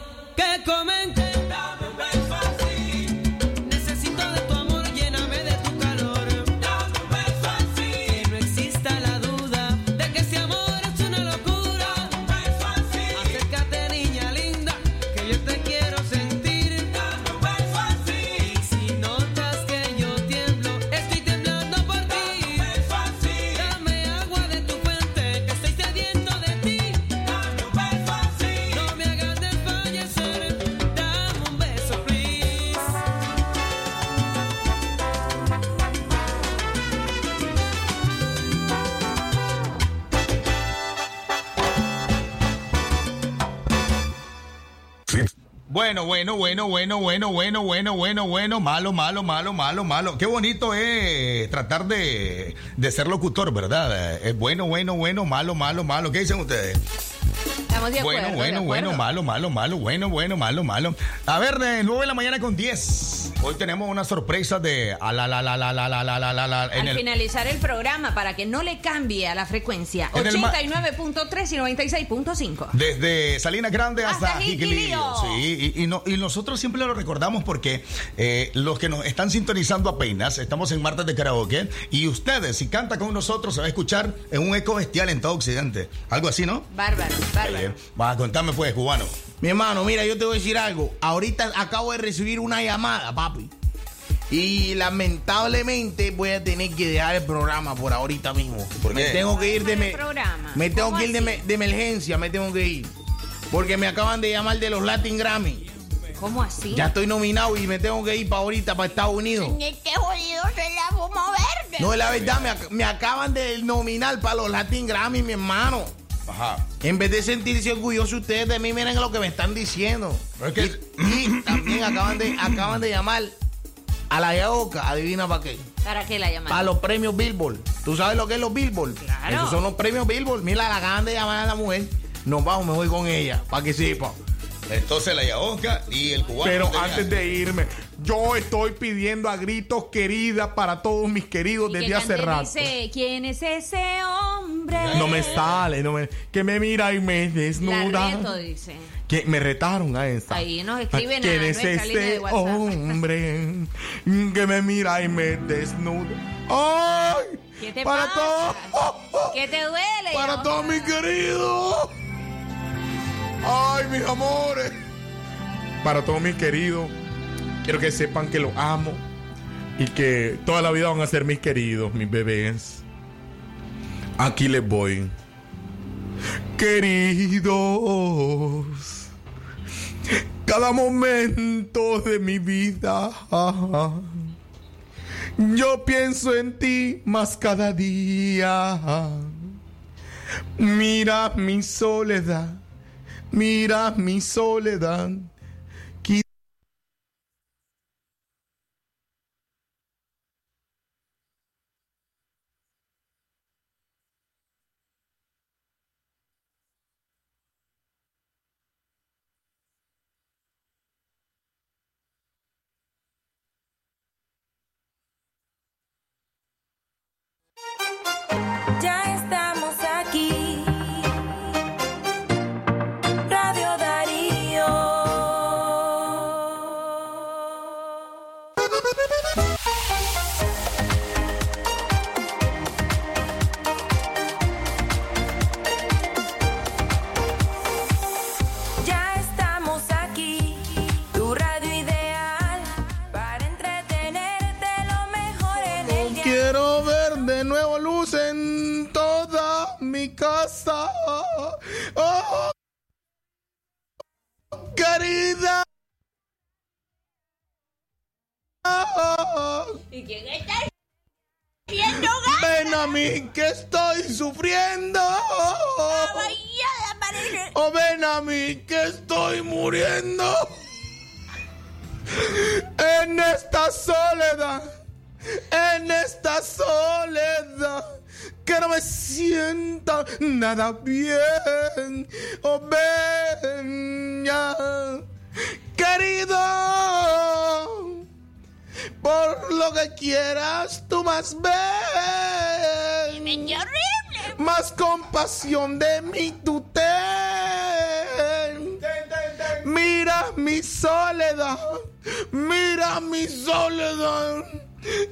Bueno, bueno, bueno, bueno, bueno, bueno, bueno, bueno, bueno, malo, malo, malo, malo, malo. Qué bonito es tratar de, de ser locutor, ¿verdad? Es bueno, bueno, bueno, malo, malo, malo. ¿Qué dicen ustedes? Estamos de acuerdo. Bueno, de bueno, bueno, malo, malo, malo, bueno, bueno, malo, malo. A ver, 9 de la mañana con 10. Hoy tenemos una sorpresa de a la la la la la la la la la Al finalizar el programa, para que no le cambie a la frecuencia, En el ma- 89.3 y 96.5. Desde Salinas Grande hasta, Jiquilillo. Sí, y, y no- y nosotros siempre lo recordamos porque eh, los que nos están sintonizando apenas, estamos en Martes de Karaoke, y ustedes, si canta con nosotros, se va a escuchar en un eco bestial en todo Occidente. Algo así, ¿no? Bárbaro, bárbaro. Eh, va a contarme pues, cubano. Mi hermano, mira, yo te voy a decir algo. Ahorita acabo de recibir una llamada, papi. Y lamentablemente voy a tener que dejar el programa por ahorita mismo. me qué? tengo que ir de, me, programa? me tengo ¿Cómo que ir de, me- emergencia, me tengo que ir. Porque me acaban de llamar de los Latin Grammy. ¿Cómo así? Ya estoy nominado y me tengo que ir para ahorita, para Estados Unidos. Este jodido se la verde. No, es la verdad, me, ac- me acaban de nominar para los Latin Grammy, mi hermano. Ajá. En vez de sentirse orgullosos ustedes de mí, miren lo que me están diciendo. Y, y también acaban de, acaban de llamar a la Yaoca, adivina para qué. ¿Para qué la llamaron? Para los premios Billboard. ¿Tú sabes lo que es los Billboard? Claro. Esos son los premios Billboard. Mira, la acaban de llamar a la mujer. Nos vamos, me voy con ella, para que sepa. Entonces la Yaosca y el cubano. Pero antes de irme, yo estoy pidiendo a gritos querida para todos mis queridos Y desde que hace rato. dice, ¿quién es ese hombre? No me sale, no me, que me mira y me La desnuda. reto, dice. Que me retaron a esta. Ahí nos escriben a ¿Quién es nuestra línea de WhatsApp. hombre que me mira y me desnuda? ¡Ay! ¿Qué te para pasa? todo, ¿Qué te duele? para todos mis queridos. Ay, mis amores. Para todos mis queridos, quiero que sepan que los amo y que toda la vida van a ser mis queridos, mis bebés. Aquí les voy. Queridos, cada momento de mi vida, yo pienso en ti más cada día. Mira mi soledad, mira mi soledad. Que estoy sufriendo. O ven a mí que estoy muriendo. En esta soledad. En esta soledad. Que no me sienta nada bien. Oh, ven ya. Querido. Por lo que quieras, tú más ven. ¡Qué horrible! Más compasión de mí tú ten. Mira mi soledad, mira mi soledad,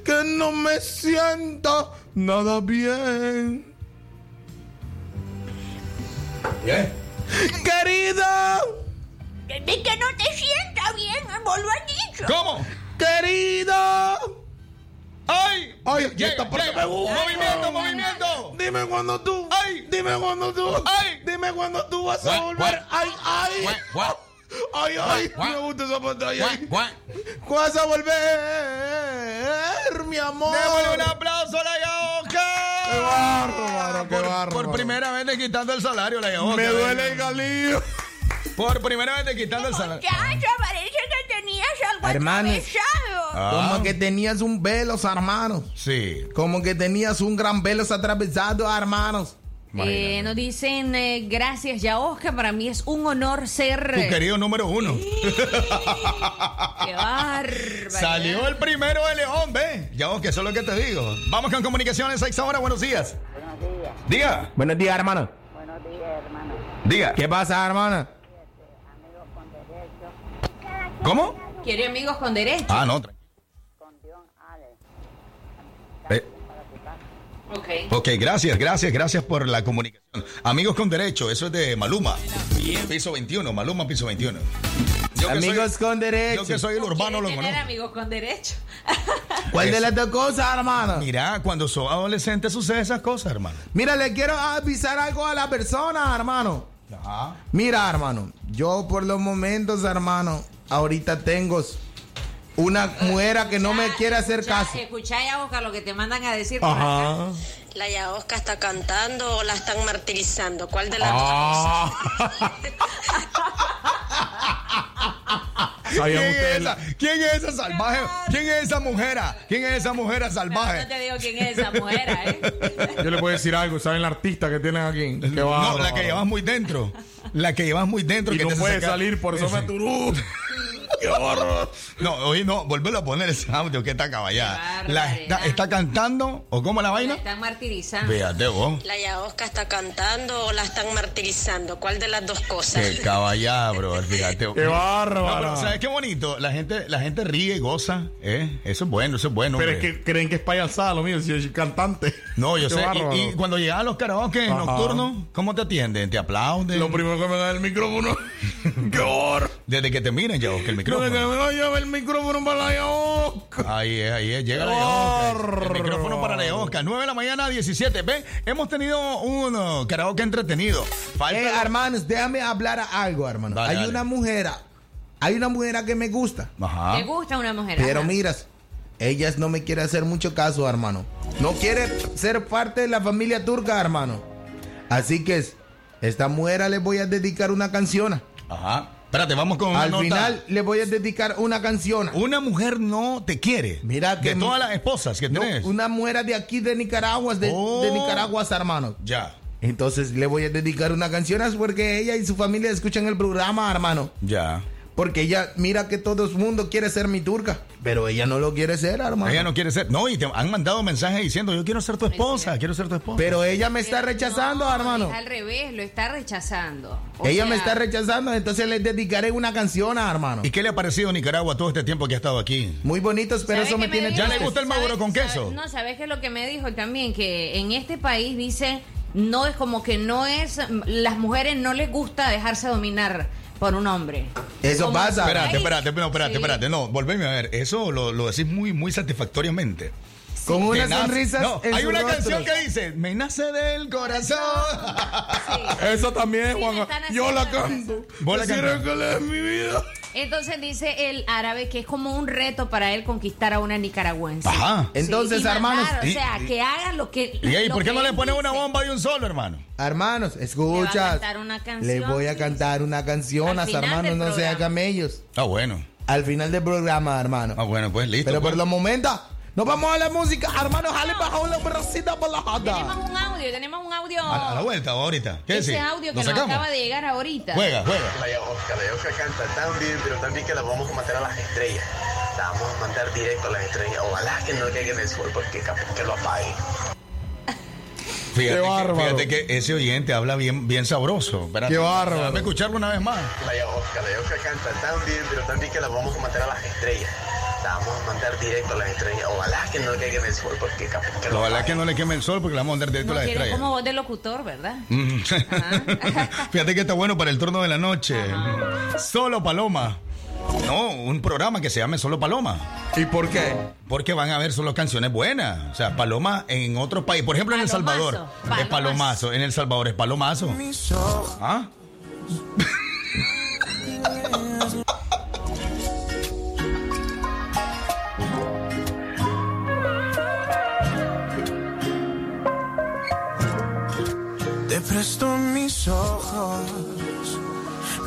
que no me sienta nada bien. Querida, De que no te sienta bien, vos lo has dicho. ¿Cómo? querida. ¡Ay! Ay, Llega, porque llega. me gusta. Movimiento, movimiento. Dime cuando tú. Ay. Dime cuando tú. Ay. Dime cuando tú vas a volver. Ay, ay. Ay, ay. Me gusta esa pantalla. ¿Vas a volver, mi amor? Démosle un aplauso a la Yaosca. Qué bárbaro, qué por, bárbaro. Por primera vez le quitando el salario a la Yaosca. Me duele el galillo. Por primera vez te quitando el salario. Muchacho, parece que tenías algo Hermanos. atravesado. Ah. Como que tenías un velos, hermanos. Sí. Como que tenías un gran velos atravesado, hermanos. Eh, nos dicen eh, gracias, ya Oscar. Para mí es un honor ser. Tu querido número uno. Qué bárbaro. Salió el primero de León, ve. Ya que eso es lo que te digo. Vamos con comunicaciones a esa hora. Buenos días. Buenos días. Diga. Buenos días, hermano. Buenos días, hermano. Diga. ¿Qué pasa, hermana? Amigos con derecho. ¿Cómo? Quiere amigos con derecho. Ah, no. tranquilo. Con Dion Alex. Eh, Ok. Ok, gracias, gracias, gracias por la comunicación. Amigos con derecho, eso es de Maluma. Piso 21, Maluma piso 21. Yo que Amigos soy- con derecho. Yo que soy el urbano lo conozco. amigos con derecho. ¿Cuál de las dos cosas, hermano? Mira, cuando sos adolescente sucede esas cosas, hermano. Mira, le quiero avisar algo a la persona, hermano. Ajá. Mira, hermano, yo por los momentos, hermano, ahorita tengo una mujer que no me quiere hacer caso. Escuchá ya, Oscar, lo que te mandan a decir por acá. Ajá. ¿La Yaosca está cantando o la están martirizando? ¿Cuál de las Ah. ¿Quién es, esa? ¿Quién es esa salvaje? ¿Quién es esa mujer? ¿Quién es esa mujer No salvaje? te digo quién es esa mujer, ¿eh? Yo le puedo decir algo, ¿saben la artista que tienen aquí? Qué No, la que llevas muy dentro. La que llevas muy dentro. Y que no te puede sacar- salir, por me turú. Qué bárbaro. No, oye, no, volvelo a poner ese audio que está caballada. La está, está cantando o cómo la La vaina? están martirizando. Fíjate vos. ¿La Yaosca está cantando o la están martirizando? ¿Cuál de las dos cosas? Qué caballada, bro. Fíjate. Qué bárbaro. No, pero ¿sabes qué bonito? La gente, la gente ríe y goza. ¿eh? Eso es bueno, eso es bueno. Pero es que creen que es payasada lo mío, si yo soy cantante. No, yo Qué sé. Y-. Y, cuando llegan a los karaoke Ajá. nocturnos, ¿cómo te atienden? ¿Te aplauden? Lo primero que me da es el micrófono. ¡Qué horror! Desde que te miran ya, que el que micrófono. me vaya el micrófono para la Yaosca. Ahí es, ahí es, llega la Yaosca. El micrófono para la Yaosca. 9 de la mañana, 17. Ve, hemos tenido un uh, karaoke entretenido. Falta. Eh, hermanos, déjame hablar algo, hermano. Dale, hay dale. una mujer, hay una mujer que me gusta. Ajá. ¿Te gusta una mujer? Pero Ajá. miras, ella no me quiere hacer mucho caso, hermano. No quiere ser parte de la familia turca, hermano. Así que es- esta mujer le voy a dedicar una canción. Ajá. Espérate, vamos con una Al nota. final le voy a dedicar una canción. Una mujer no te quiere. Mira que De todas las esposas que No, tenés. una mujer de aquí de Nicaragua, de, Oh. de Nicaragua, hermano. Ya, Entonces le voy a dedicar una canción porque ella y su familia escuchan el programa, hermano. ya. Porque ella mira que todo el mundo quiere ser mi turca, pero ella no lo quiere ser, hermano. Ella no quiere ser. No, y te han mandado mensajes diciendo: Yo quiero ser tu esposa, quiero ser tu esposa. Pero ella me está rechazando, No, hermano. Es al revés, lo está rechazando. O Ella sea, me está rechazando, entonces le dedicaré una canción, hermano. ¿Y qué le ha parecido Nicaragua todo este tiempo que ha estado aquí? Muy bonitos, pero ¿sabes eso me tiene dijo? ¿Ya le gusta el maduro con ¿Sabes- queso? sabes- No, ¿sabes qué es lo que me dijo también? Que en este país dice, no es como que no es, las mujeres no les gusta dejarse dominar por un hombre. Eso pasa. Espérate, espérate, no, espérate, sí. espérate. No, volveme a ver. Eso lo, lo decís muy, muy satisfactoriamente. Con nace- No, en hay su una rostro. canción que dice: Me nace del corazón. Eso también, Sí, Juan. Yo la canto. Vos la es mi vida. Entonces dice el árabe que es como un reto para él conquistar a una nicaragüense. Ajá. Sí, Entonces, y mandar, hermanos, O y- sea, y- que haga lo que. ¿Y ahí por qué no le él pones una bomba de un solo, hermano? Hermanos, Le va a escucha. cantar una canción, Le voy a cantar una canción, final hermanos, no sean camellos. Ah, bueno. Al final del programa, hermano. Ah, bueno, pues listo. Pero por pues. los momentos, nos vamos a la música, hermanos. Jale bajó la bracita por la Tenemos jata. un audio, tenemos un audio. A, a la vuelta, ahorita. ¿Qué Ese decís? audio que ¿Lo nos sacamos? acaba de llegar ahorita. Juega, juega. La Yaosca, la Yaosca canta tan bien, pero tan bien que la vamos a mandar a las estrellas. La vamos a mandar directo a las estrellas. Ojalá que no en el sol porque capaz que lo apague. Fíjate, Qué que, bárbaro. fíjate que ese oyente habla bien, bien sabroso. Espérate, Qué bárbaro. Déjame escucharlo una vez más. La Yaosca, la Yaosca canta tan bien, pero tan bien que la vamos a mandar a las estrellas. La vamos a mandar directo a las estrellas. Ojalá que no caiga en el sol porque capaz que lo Ojalá que no le queme el sol porque le vamos a mandar directo No a la tiene estrella. como voz de locutor, ¿verdad? Mm. Fíjate que está bueno para el turno de la noche. Solo Paloma. No, un programa que se llame Solo Paloma. ¿Y por qué? Porque van a ver solo canciones buenas. O sea, Paloma en otro país. Por ejemplo, en El Palomazo, Salvador. Es palomazo. Palomazo. En El Salvador es Palomazo. ¿Ah? Te presto mis ojos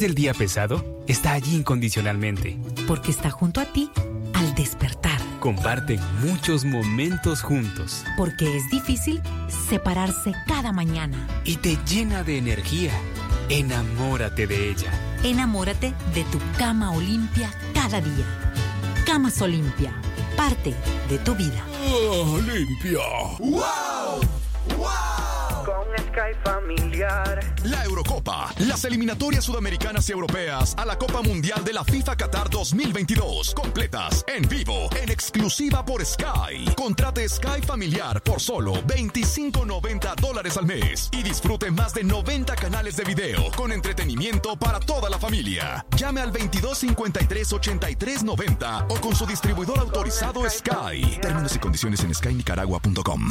Después del día pesado, está allí incondicionalmente. Porque está junto a ti al despertar. Comparten muchos momentos juntos Porque es difícil separarse cada mañana. y te llena de energía. Enamórate de ella. Enamórate de tu cama Olimpia cada día. Camas Olimpia, parte de tu vida. limpia. ¡Wow! La Eurocopa, las eliminatorias sudamericanas y europeas a la Copa Mundial de la FIFA Qatar 2022, completas, en vivo, en exclusiva por Sky. Contrate Sky Familiar por solo 25.90 dólares al mes y disfrute más de 90 canales de video con entretenimiento para toda la familia. Llame al 2253-8390 o con su distribuidor autorizado Sky. Términos y condiciones en skynicaragua.com.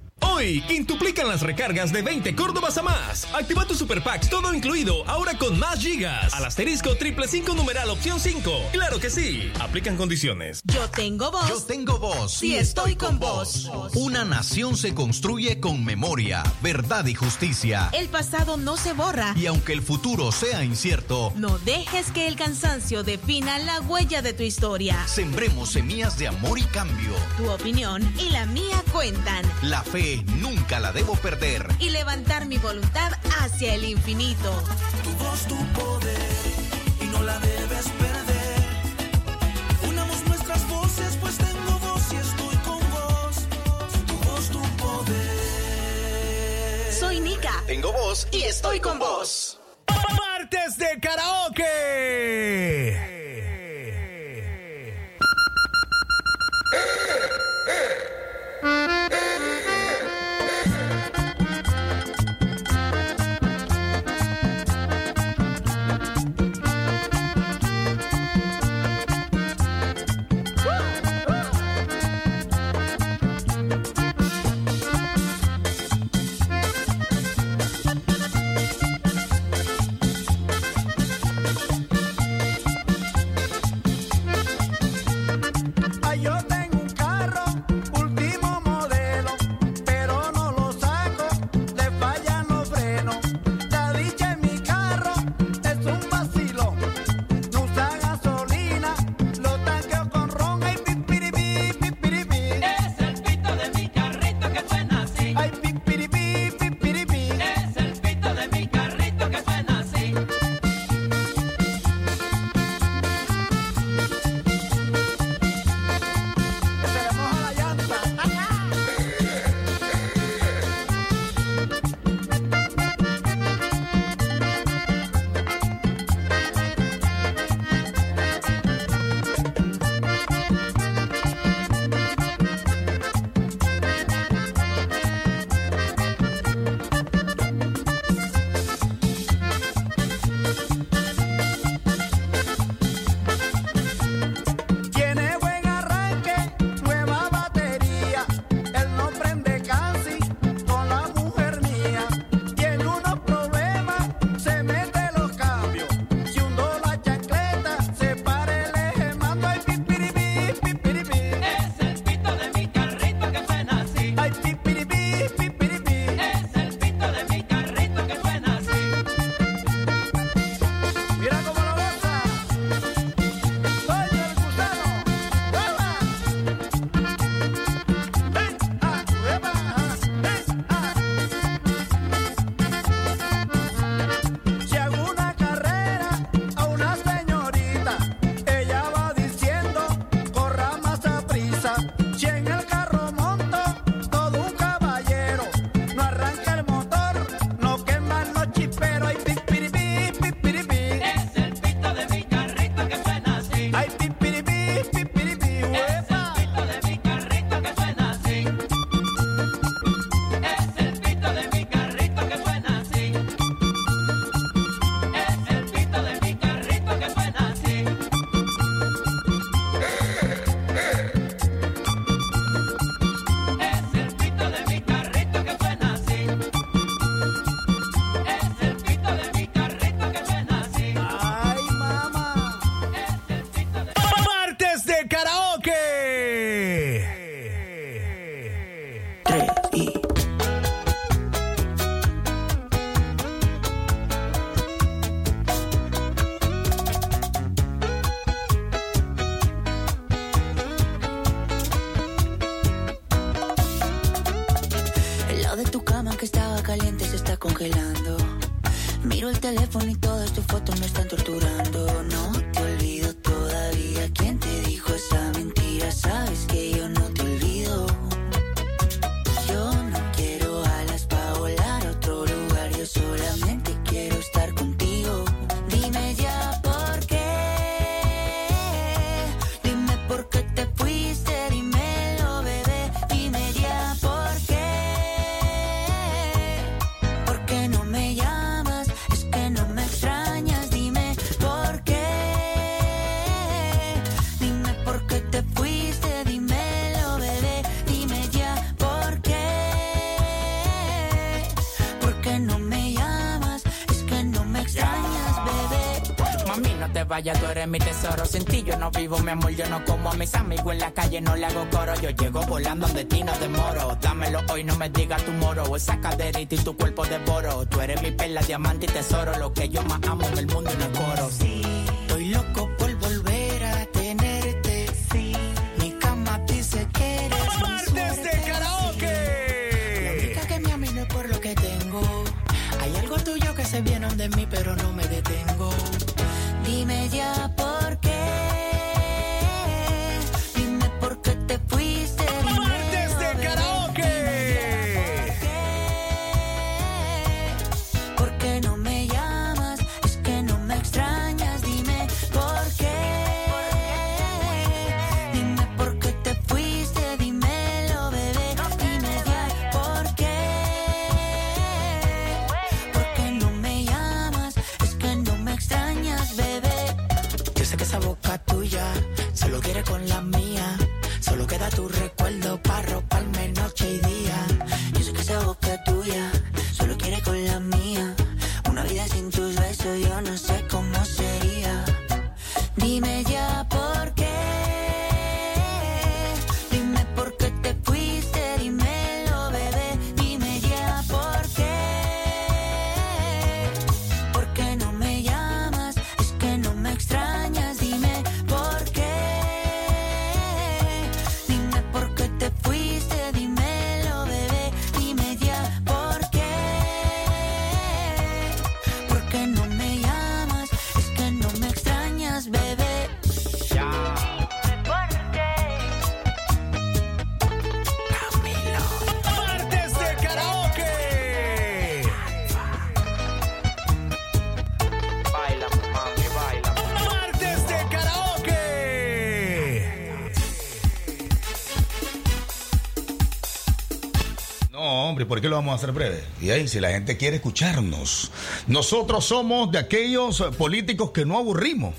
Hoy, quintuplican las recargas de 20 Córdobas a más. Activa tu Super Packs todo incluido, ahora con más gigas. Al asterisco triple 5 numeral opción 5. Claro que sí. Aplican condiciones. Yo tengo voz. Yo tengo voz. Sí, estoy con vos. Una nación se construye con memoria, verdad y justicia. El pasado no se borra. Y aunque el futuro sea incierto, No dejes que el cansancio defina la huella de tu historia. sembremos semillas de amor y cambio. Tu opinión y la mía cuentan. La fe nunca la debo perder. Y levantar mi voluntad hacia el infinito. Tu voz, tu poder, y no la debes perder. Unamos nuestras voces, pues tengo voz y estoy con vos. Tu voz, tu poder. Soy Nika. Tengo voz y estoy con vos. Martes de karaoke. Eh, eh, eh. Tú eres mi tesoro. Sin ti yo no vivo, mi amor, yo no como a mis amigos en la calle, no le hago coro. Yo llego volando de ti, no demoro. Dámelo hoy, no me digas tu moro. Esa caderita y tu cuerpo devoro. Tú eres mi perla, diamante y tesoro. Lo que yo más amo en el mundo y no es coro. Hombre, ¿por qué lo vamos a hacer breve? Y ahí, si la gente quiere escucharnos. Nosotros somos de aquellos políticos que no aburrimos.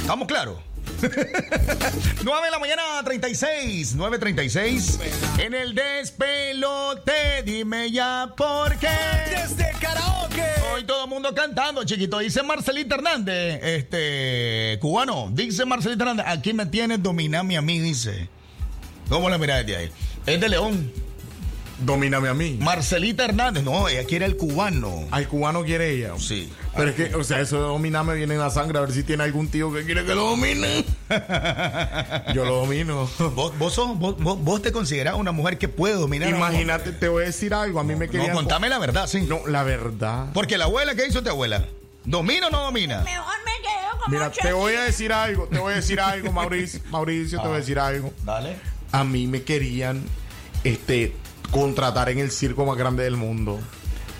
¿Estamos claros? 9 de la mañana, 36, 9.36. En el despelote, dime ya por qué. Martes de karaoke. Hoy todo el mundo cantando, chiquito. Dice Marcelita Hernández, este, cubano. Dice Marcelita Hernández, aquí me tienes, dominame a mí, dice. ¿Cómo la miras de ahí? Es de León. Domíname a mí. Marcelita Hernández, no, ella quiere el cubano. Al cubano quiere ella. Sí. Pero es que, o sea, eso de dominarme viene en la sangre. A ver si tiene algún tío que quiere que lo domine. Yo lo domino. ¿Vos, vos, sos- vos, vos- vos te considerás una mujer que puede dominar a? Imagínate, te voy a decir algo. A mí me querían. No, contame la verdad, sí. No, la verdad. Porque la abuela, ¿qué hizo tu abuela? ¿Domina o no domina? Mejor me quedo como Mira, te voy a decir algo. Te voy a decir algo, Mauricio. Mauricio, te voy a decir algo. Dale. A mí me querían este, contratar en el circo más grande del mundo.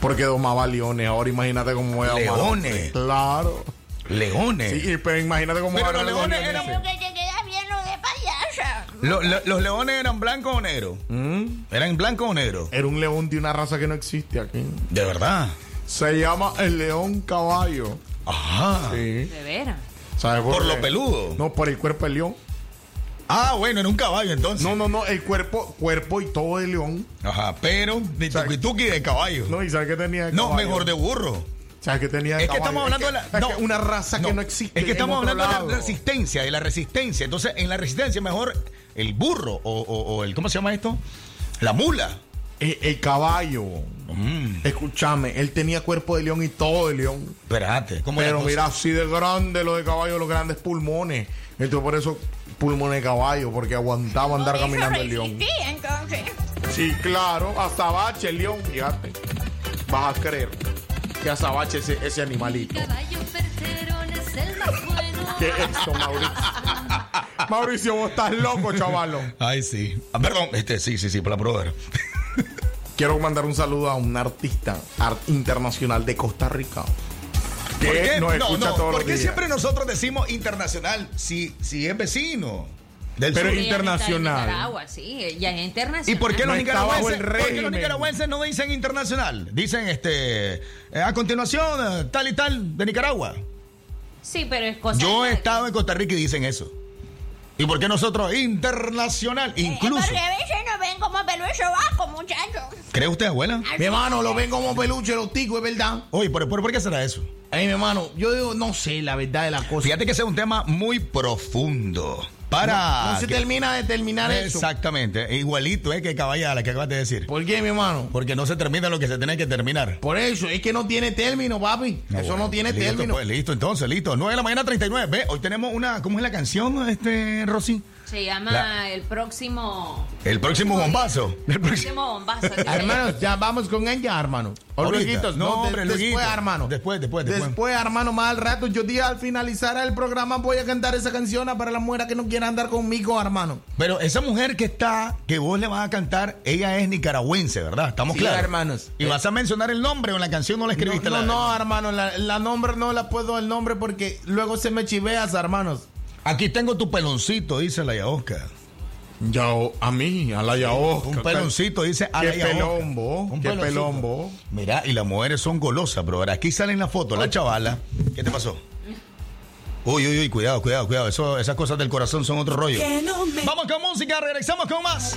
Porque domaba leones. Ahora imagínate cómo voy a domar Leones. Claro. Leones. Sí, pero imagínate cómo Pero los leones eran- Que te queda bien lo de payasa. Lo- lo- ¿Los leones eran blancos o negros? ¿Eran blancos o negros? Era un león de una raza que no existe aquí. ¿De verdad? Se llama el león caballo. Ajá. Sí. De veras. ¿Sabes ¿Por qué? lo peludo? No, por el cuerpo del león. Ah, bueno, era un caballo entonces. No, no, no, el cuerpo, cuerpo y todo de león. Ajá, pero de tuki de caballo. No, ¿y sabes qué tenía de No, caballo? mejor de burro. ¿Sabes qué tenía de Es que caballo? estamos hablando Es de la. no, una raza que no existe. Es que en estamos hablando de la resistencia, de la resistencia. Entonces, en la resistencia, mejor el burro o, o- o el. ¿Cómo se llama esto? La mula. El, el caballo. Escúchame, él tenía cuerpo de león y todo de león. Espérate, ¿cómo es la Pero mira, así de grande lo de caballo, los grandes pulmones. Entonces, por eso, pulmones de caballo, porque aguantaba andar Por caminando el león. resistí, entonces. Sí, claro. Azabache, león, fíjate. Vas a creer que azabache ese, ese animalito. ¿Qué es eso, Mauricio? Mauricio, vos estás loco, chavalo. Ay, sí. Ah, perdón, este, sí, sí, sí, para probar. Quiero mandar un saludo a un artista art internacional de Costa Rica. Que ¿Por qué? nos No, escucha no, todos ¿por los qué días. siempre nosotros decimos internacional si, si es vecino del Pero sur? Internacional. Nicaragua, sí, ya es internacional. ¿Y por qué los No nicaragüenses, por qué los nicaragüenses no dicen internacional? Dicen este eh, a continuación eh, tal y tal de Nicaragua. Sí, pero es cosa. Yo he estado en Costa Rica y dicen eso. ¿Y por qué nosotros internacional? Incluso. Porque a veces nos ven como peluche vaco, muchachos. ¿Cree usted, abuela? Mi hermano, lo ven como peluche los ticos, es verdad. Oye, ¿por, por, por qué será eso? Ay, mi hermano, yo digo, no sé la verdad de la cosa. Fíjate que ese es un tema muy profundo. Para. No, no se que- termina de terminar eso. Exactamente. Igualito es que caballala que acabas de decir. ¿Por qué, mi hermano? Porque no se termina lo que se tiene que terminar. Por eso, es que no tiene término, papi. Ah, eso bueno, no tiene listo, término. pues, listo, entonces, listo. 9 de la mañana, 39. Ve, hoy tenemos una. ¿Cómo es la canción, este, Rosy? Se llama La- el próximo. El próximo bombazo. El próximo. bombazo. Hermanos, ya vamos con ella, hermano. O Ahorita. lueguitos, No, no, de- hombre, después, lueguito. hermano. Después, después, después. Después, hermano, más al rato, yo día al finalizar el programa voy a cantar esa canción para la mujer que no quiera andar conmigo, hermano. Pero esa mujer que está, que vos le vas a cantar, ella es nicaragüense, ¿verdad? Estamos Sí, claros. hermanos. Y vas a mencionar el nombre o en la canción no la escribiste. No, la- no, no, hermano, la, la nombre no la puedo el nombre porque luego se me chiveas, hermanos. Aquí tengo tu peloncito, dice la Yaosca. Yo, a mí, a la Yaosca. Un peloncito, dice a Qué la Yaosca. pelombo, Un qué peloncito. pelombo. Mira, y las mujeres son golosas, bro. Aquí salen la foto, la chavala. ¿Qué te pasó? Uy, uy, uy, cuidado, cuidado, cuidado. Eso, esas cosas del corazón son otro rollo. Vamos con música, regresamos con más.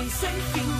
Infinita,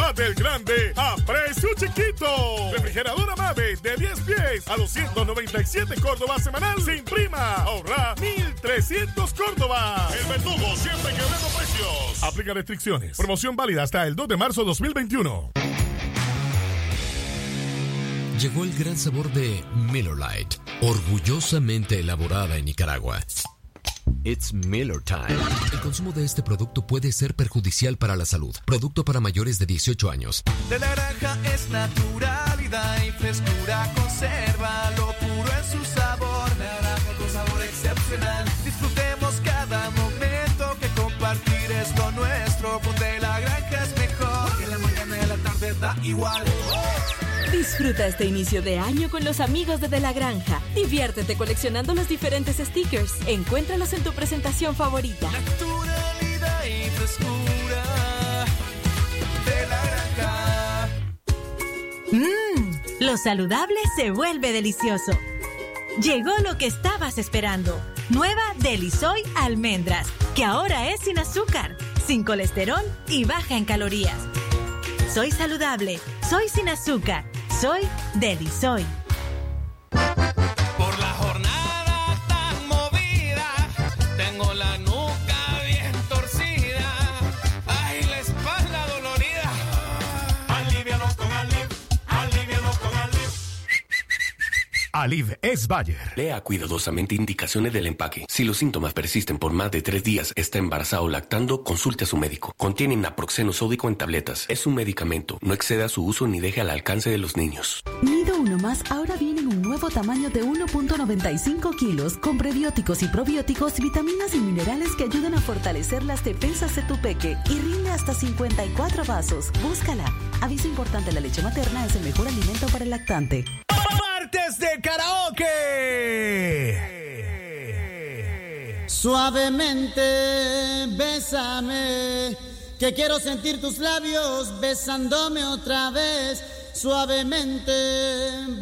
Lleva del grande a precio chiquito. Refrigeradora Mave de 10 pies a 297 Córdoba semanal sin prima. Ahorra 1300 Córdoba. El verdugo siempre quebrando precios. Aplica restricciones. Promoción válida hasta el 2 de marzo 2021. Llegó el gran sabor de Miller Lite, orgullosamente elaborada en Nicaragua. It's Miller Time. El consumo de este producto puede ser perjudicial para la salud. Producto para mayores de 18 años. De la granja es naturalidad y frescura. Conserva lo puro en su sabor. Naranja con sabor excepcional. Disfrutemos cada momento que compartir es lo nuestro. Donde la granja es mejor. Porque la mañana y la tarde da igual. Disfruta este inicio de año con los amigos de De la Granja. Diviértete coleccionando los diferentes stickers. Encuéntralos en tu presentación favorita. Naturalidad y frescura. De la granja. Mmm, lo saludable se vuelve delicioso. Llegó lo que estabas esperando. Nueva Delisoy Almendras, que ahora es sin azúcar, sin colesterol y baja en calorías. Soy saludable, soy sin azúcar, soy Delisoy. Por Aliv es Bayer. Lea cuidadosamente indicaciones del empaque. Si los síntomas persisten por más de tres días, está embarazado o lactando, consulte a su médico. Contiene naproxeno sódico en tabletas. Es un medicamento. No exceda su uso ni deje al alcance de los niños. Nido Uno Más ahora viene en un nuevo tamaño de 1.95 kilos con prebióticos y probióticos, vitaminas y minerales que ayudan a fortalecer las defensas de tu peque y rinde hasta 54 vasos. Búscala. Aviso importante, la leche materna es el mejor alimento para el lactante. Martes de karaoke. Suavemente, bésame, que quiero sentir tus labios besándome otra vez. Suavemente,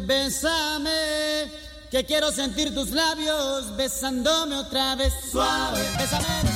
bésame, que quiero sentir tus labios besándome otra vez. Suave, bésame,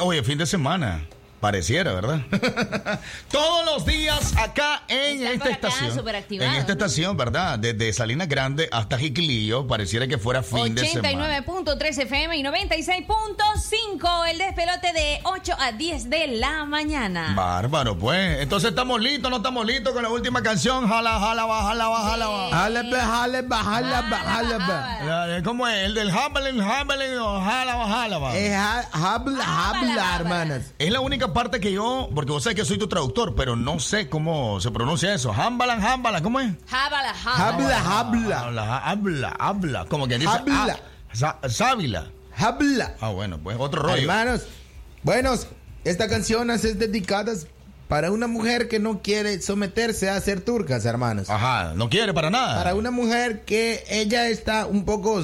Oye, fin de semana. Pareciera, ¿verdad? Todos los días acá en Están esta acá estación. En esta estación, ¿verdad? Desde Salinas Grande hasta Jiquilillo, pareciera que fuera fin de semana. 89.3 FM y 96.5. El despelote de 8 a 10 de la mañana. Bárbaro, pues. Entonces estamos listos, no estamos listos con la última canción. Jala, jala, va, jala, va, jala, va. Jala, ba, jala, jala, ba, jala, ¿Cómo es? El del Hambling, Hambling, o jala, va, jala, va. Es ha- habla, habla, hermanas. Es la única parte que yo, porque vos sabés que soy tu traductor, pero no sé cómo se pronuncia eso. Hambalan, Hambalan, ¿cómo es? Jábala, Habla, habla. Habla, habla, habla. Como que dice. Habla. sa- sábila. Habla. Ah, bueno, pues otro rollo. Hermanos, buenos, esta canción es dedicada para una mujer que no quiere someterse a ser turcas, hermanos. Ajá, no quiere para nada. Para una mujer que ella está un poco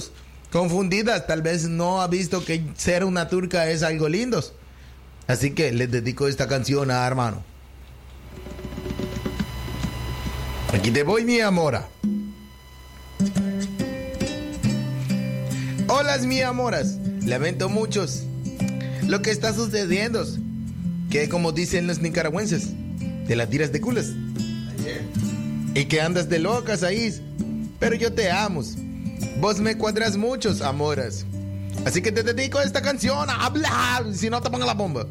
confundida, tal vez no ha visto que ser una turca es algo lindo. Así que les dedico esta canción a hermano. Aquí te voy, mi amora. Hola, mi amoras. Lamento muchos lo que está sucediendo. Que como dicen los nicaragüenses, te la tiras de culas. Y que andas de locas ahí. Pero yo te amo. Vos me cuadras muchos, amoras. Así que te dedico esta canción a hablar. Si no te pongo la bomba.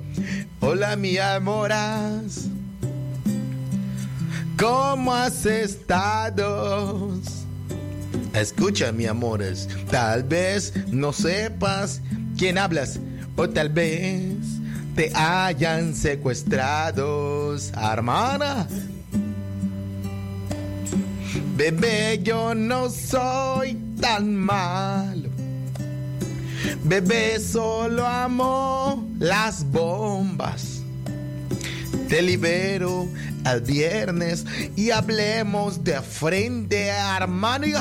Hola, mi amoras. ¿Cómo has estado? Escucha, mi amores, tal vez no sepas quién hablas o tal vez te hayan secuestrado, hermana. Bebé, yo no soy tan malo. Bebé, solo amo las bombas. Te libero al viernes y hablemos de frente, hermano. Y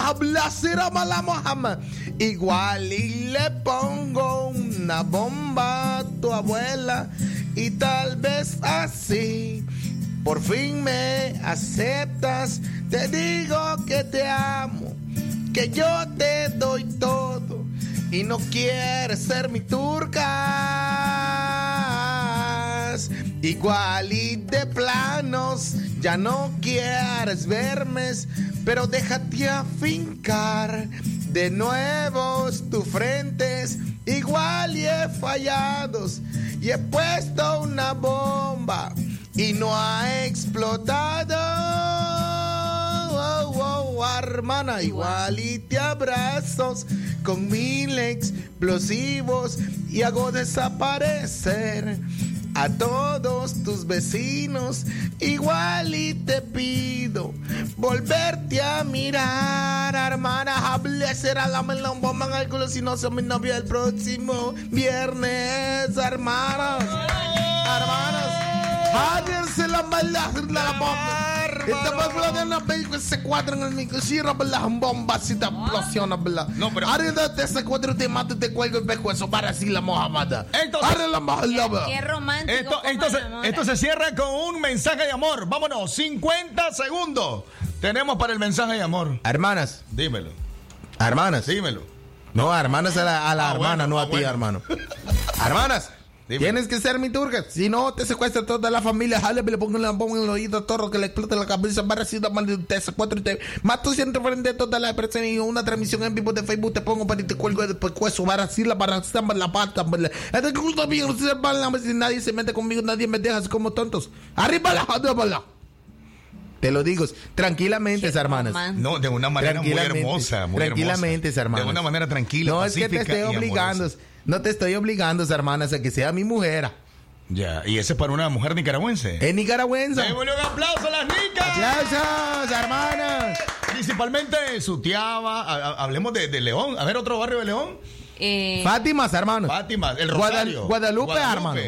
mala Muhammad. Igual y le pongo una bomba a tu abuela. Y tal vez así por fin me aceptas. Te digo que te amo, que yo te doy todo. Y no quieres ser mi turcas. Igual y de planos, ya no quieres verme, pero déjate afincar de nuevos tus frentes. Igual y he fallado y he puesto una bomba y no ha explotado. Oh, oh, oh, hermana, igual y te abrazos con mil explosivos y hago desaparecer a todos tus vecinos. Igual y te pido volverte a mirar, hermana. Hable será la melón bomba en el culo si no soy mi novia el próximo viernes, hermanos. Hermanos, háganse la maldad la bomba. Estamos hablando de una película se cuadran en el micro, si la bomba si te explosiona, ¿verdad? No, pero. Arriba de ese cuadro te mato, te cuelgo el pescuezo para así la mohamada. Entonces- Arre la mohamada. Qué romántico. Esto, esto, se, esto se cierra con un mensaje de amor. Vámonos, 50 segundos. Tenemos para el mensaje de amor. Hermanas, Dímelo, hermanas. dímelo. No, hermanas a la, a la Ah, hermana, bueno, no a ah, ti, bueno. hermano. Hermanas, Dime. tienes que ser mi turca. Si no, te secuestra toda la familia. Jale, le pongo la bomba en el oído, torro, que le explote la cabeza, mal, te secuestro y te mato siempre frente a toda la persona y una transmisión en vivo de Facebook te pongo para y te cuelgo de pescuezo, para así la pata. Es que gusta bien, si nadie se mete conmigo, nadie me deja así como tontos. Arriba la joda, Te lo digo, tranquilamente, hermanas. romántico. No, de una manera muy Tranquilamente, hermosa. Muy tranquilamente, hermanas. De una manera tranquila, No es que te estoy obligando, amorosa. No te estoy obligando, hermanas, a que sea mi mujer. Ya, y ese es para una mujer nicaragüense. Es nicaragüense. Démosle un aplauso a las nicas. ¡Aplausos, hermanas! Principalmente Sutiaba. hablemos de, de León. A ver, otro barrio de León. Eh, Fátimas, hermanos. Fátima, el Guadal- Rosario. Guadalupe, hermano.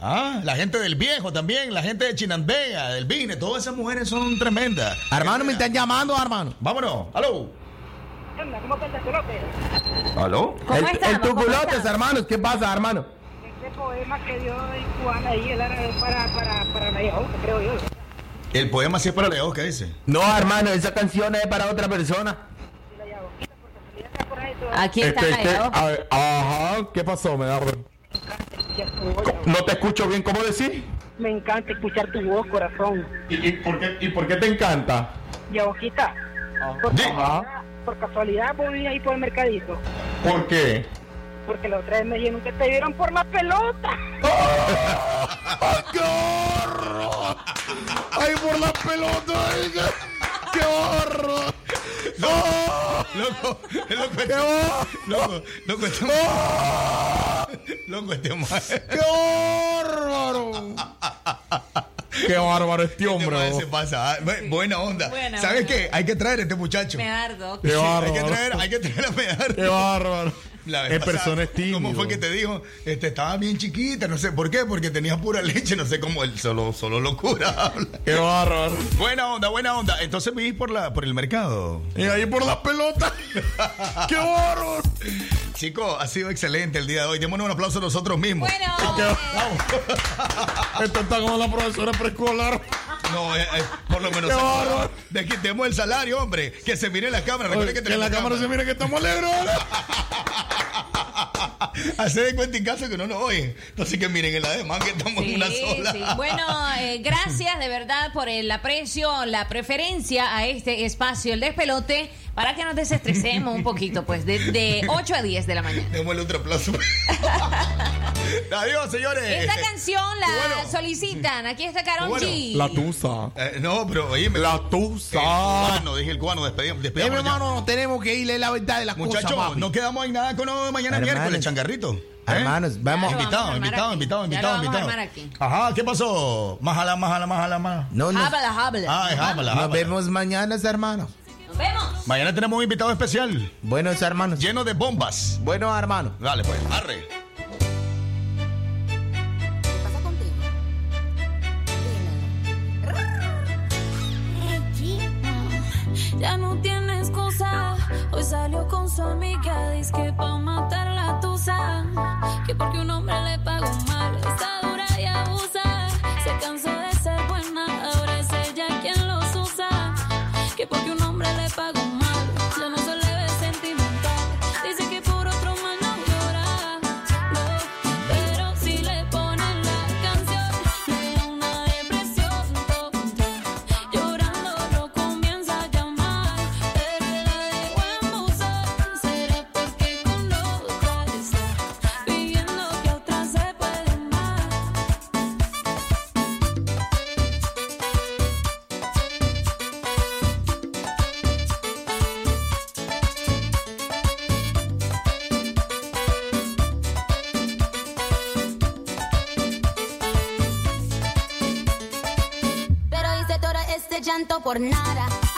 Ah, la gente del viejo también, la gente de Chinandega, del Vine, todas esas mujeres son tremendas. Hermano, me están llamando, hermano. Vámonos, aló. ¿Cómo está el pelote? ¿Aló? ¿Cómo el, estamos? el ¿Cómo tuculotes, hermanos. ¿Qué pasa, hermano? Este poema que dio el cubano ahí era para, para, para la Yahoo, creo yo. El poema sí es para León, ¿qué dice? No, hermano, esa canción es para otra persona. Aquí está Este. Gallo. A ver, ajá, ¿qué pasó? Me da... No te escucho bien, ¿cómo decís? Me encanta escuchar tu voz, corazón. ¿Y, y por, qué, ¿Y por qué te encanta? Ya, Boquita, por, Ajá. Por casualidad vos ahí por el mercadito. ¿Por qué? Porque la otra vez me dijeron que te vieron por la pelota. ¡Qué horror! ¡Ay, por la pelota! ay, qué- ¡Qué horror! ¡Oh! Loco, loco, ¡Qué horror! loco, loco, este Loco, este ma- ¡Qué bárbaro! ¡Qué bárbaro este Este hombre! se pasa. ah, bu- Buena onda. Buena ¿Sabes qué? Hay que traer a este muchacho. Medardo. ¡Qué Sí, hay bárbaro! que traer, hay que traer a Medardo. ¡Qué bárbaro! La vez En pasada, persona es tímido. ¿Cómo fue que te dijo? Este, estaba bien chiquita, no sé por qué, porque tenía pura leche, no sé cómo él solo, solo locura habla. ¡Qué bárbaro! Buena onda, buena onda. Entonces vivís por la, por el mercado. Y ahí por la pelota. ¡Qué bárbaro! Chicos, ha sido excelente el día de hoy. Démonos un aplauso a nosotros mismos. Bueno, ¡Qué Esto está como la profesora preescolar. No, eh, eh, por lo menos. ¡Qué bárbaro! De que demos el salario, hombre. Que se mire la cámara. Recuerde Oye, que que en la tenemos cámara se mire que estamos alegres. Hacer de cuenta en caso que no nos oyen. Entonces que miren en la demás que estamos en una sola. sí. Bueno, eh, gracias de verdad por el aprecio, la preferencia a este espacio, el despelote, para que nos desestresemos un poquito, pues, de, de 8 a 10 de la mañana. Démosle otro aplauso. Adiós, señores. Esta canción la Bueno. solicitan. Aquí está Karol Bueno. G. La tusa. Eh, no, pero oye, La tusa. El cubano, dije el cubano, despedimos. Eh, hermano, no tenemos que irle la verdad de las Muchachos, cosas, papi. no quedamos en nada con no, mañana Hermanos. miércoles, changarrito. ¿Eh? Hermanos, vamos. Lo Invitado, invitado, aquí. invitado, invitado, lo vamos a invitado. Ajá, ¿qué pasó? Májala, májala, májala, májala. No, no. Habla, habla. Ah, es hábala, Nos hábala. vemos mañana, hermanos. Nos vemos. Mañana tenemos un invitado especial, Buenos hermanos. lleno de bombas. Buenos hermanos. Dale, pues, arre. Ya no tiene excusa. Hoy salió con su amiga. Dice que pa' matar la tusa. Que porque un hombre le pagó mal. Está dura y abusa. Se cansó por nada.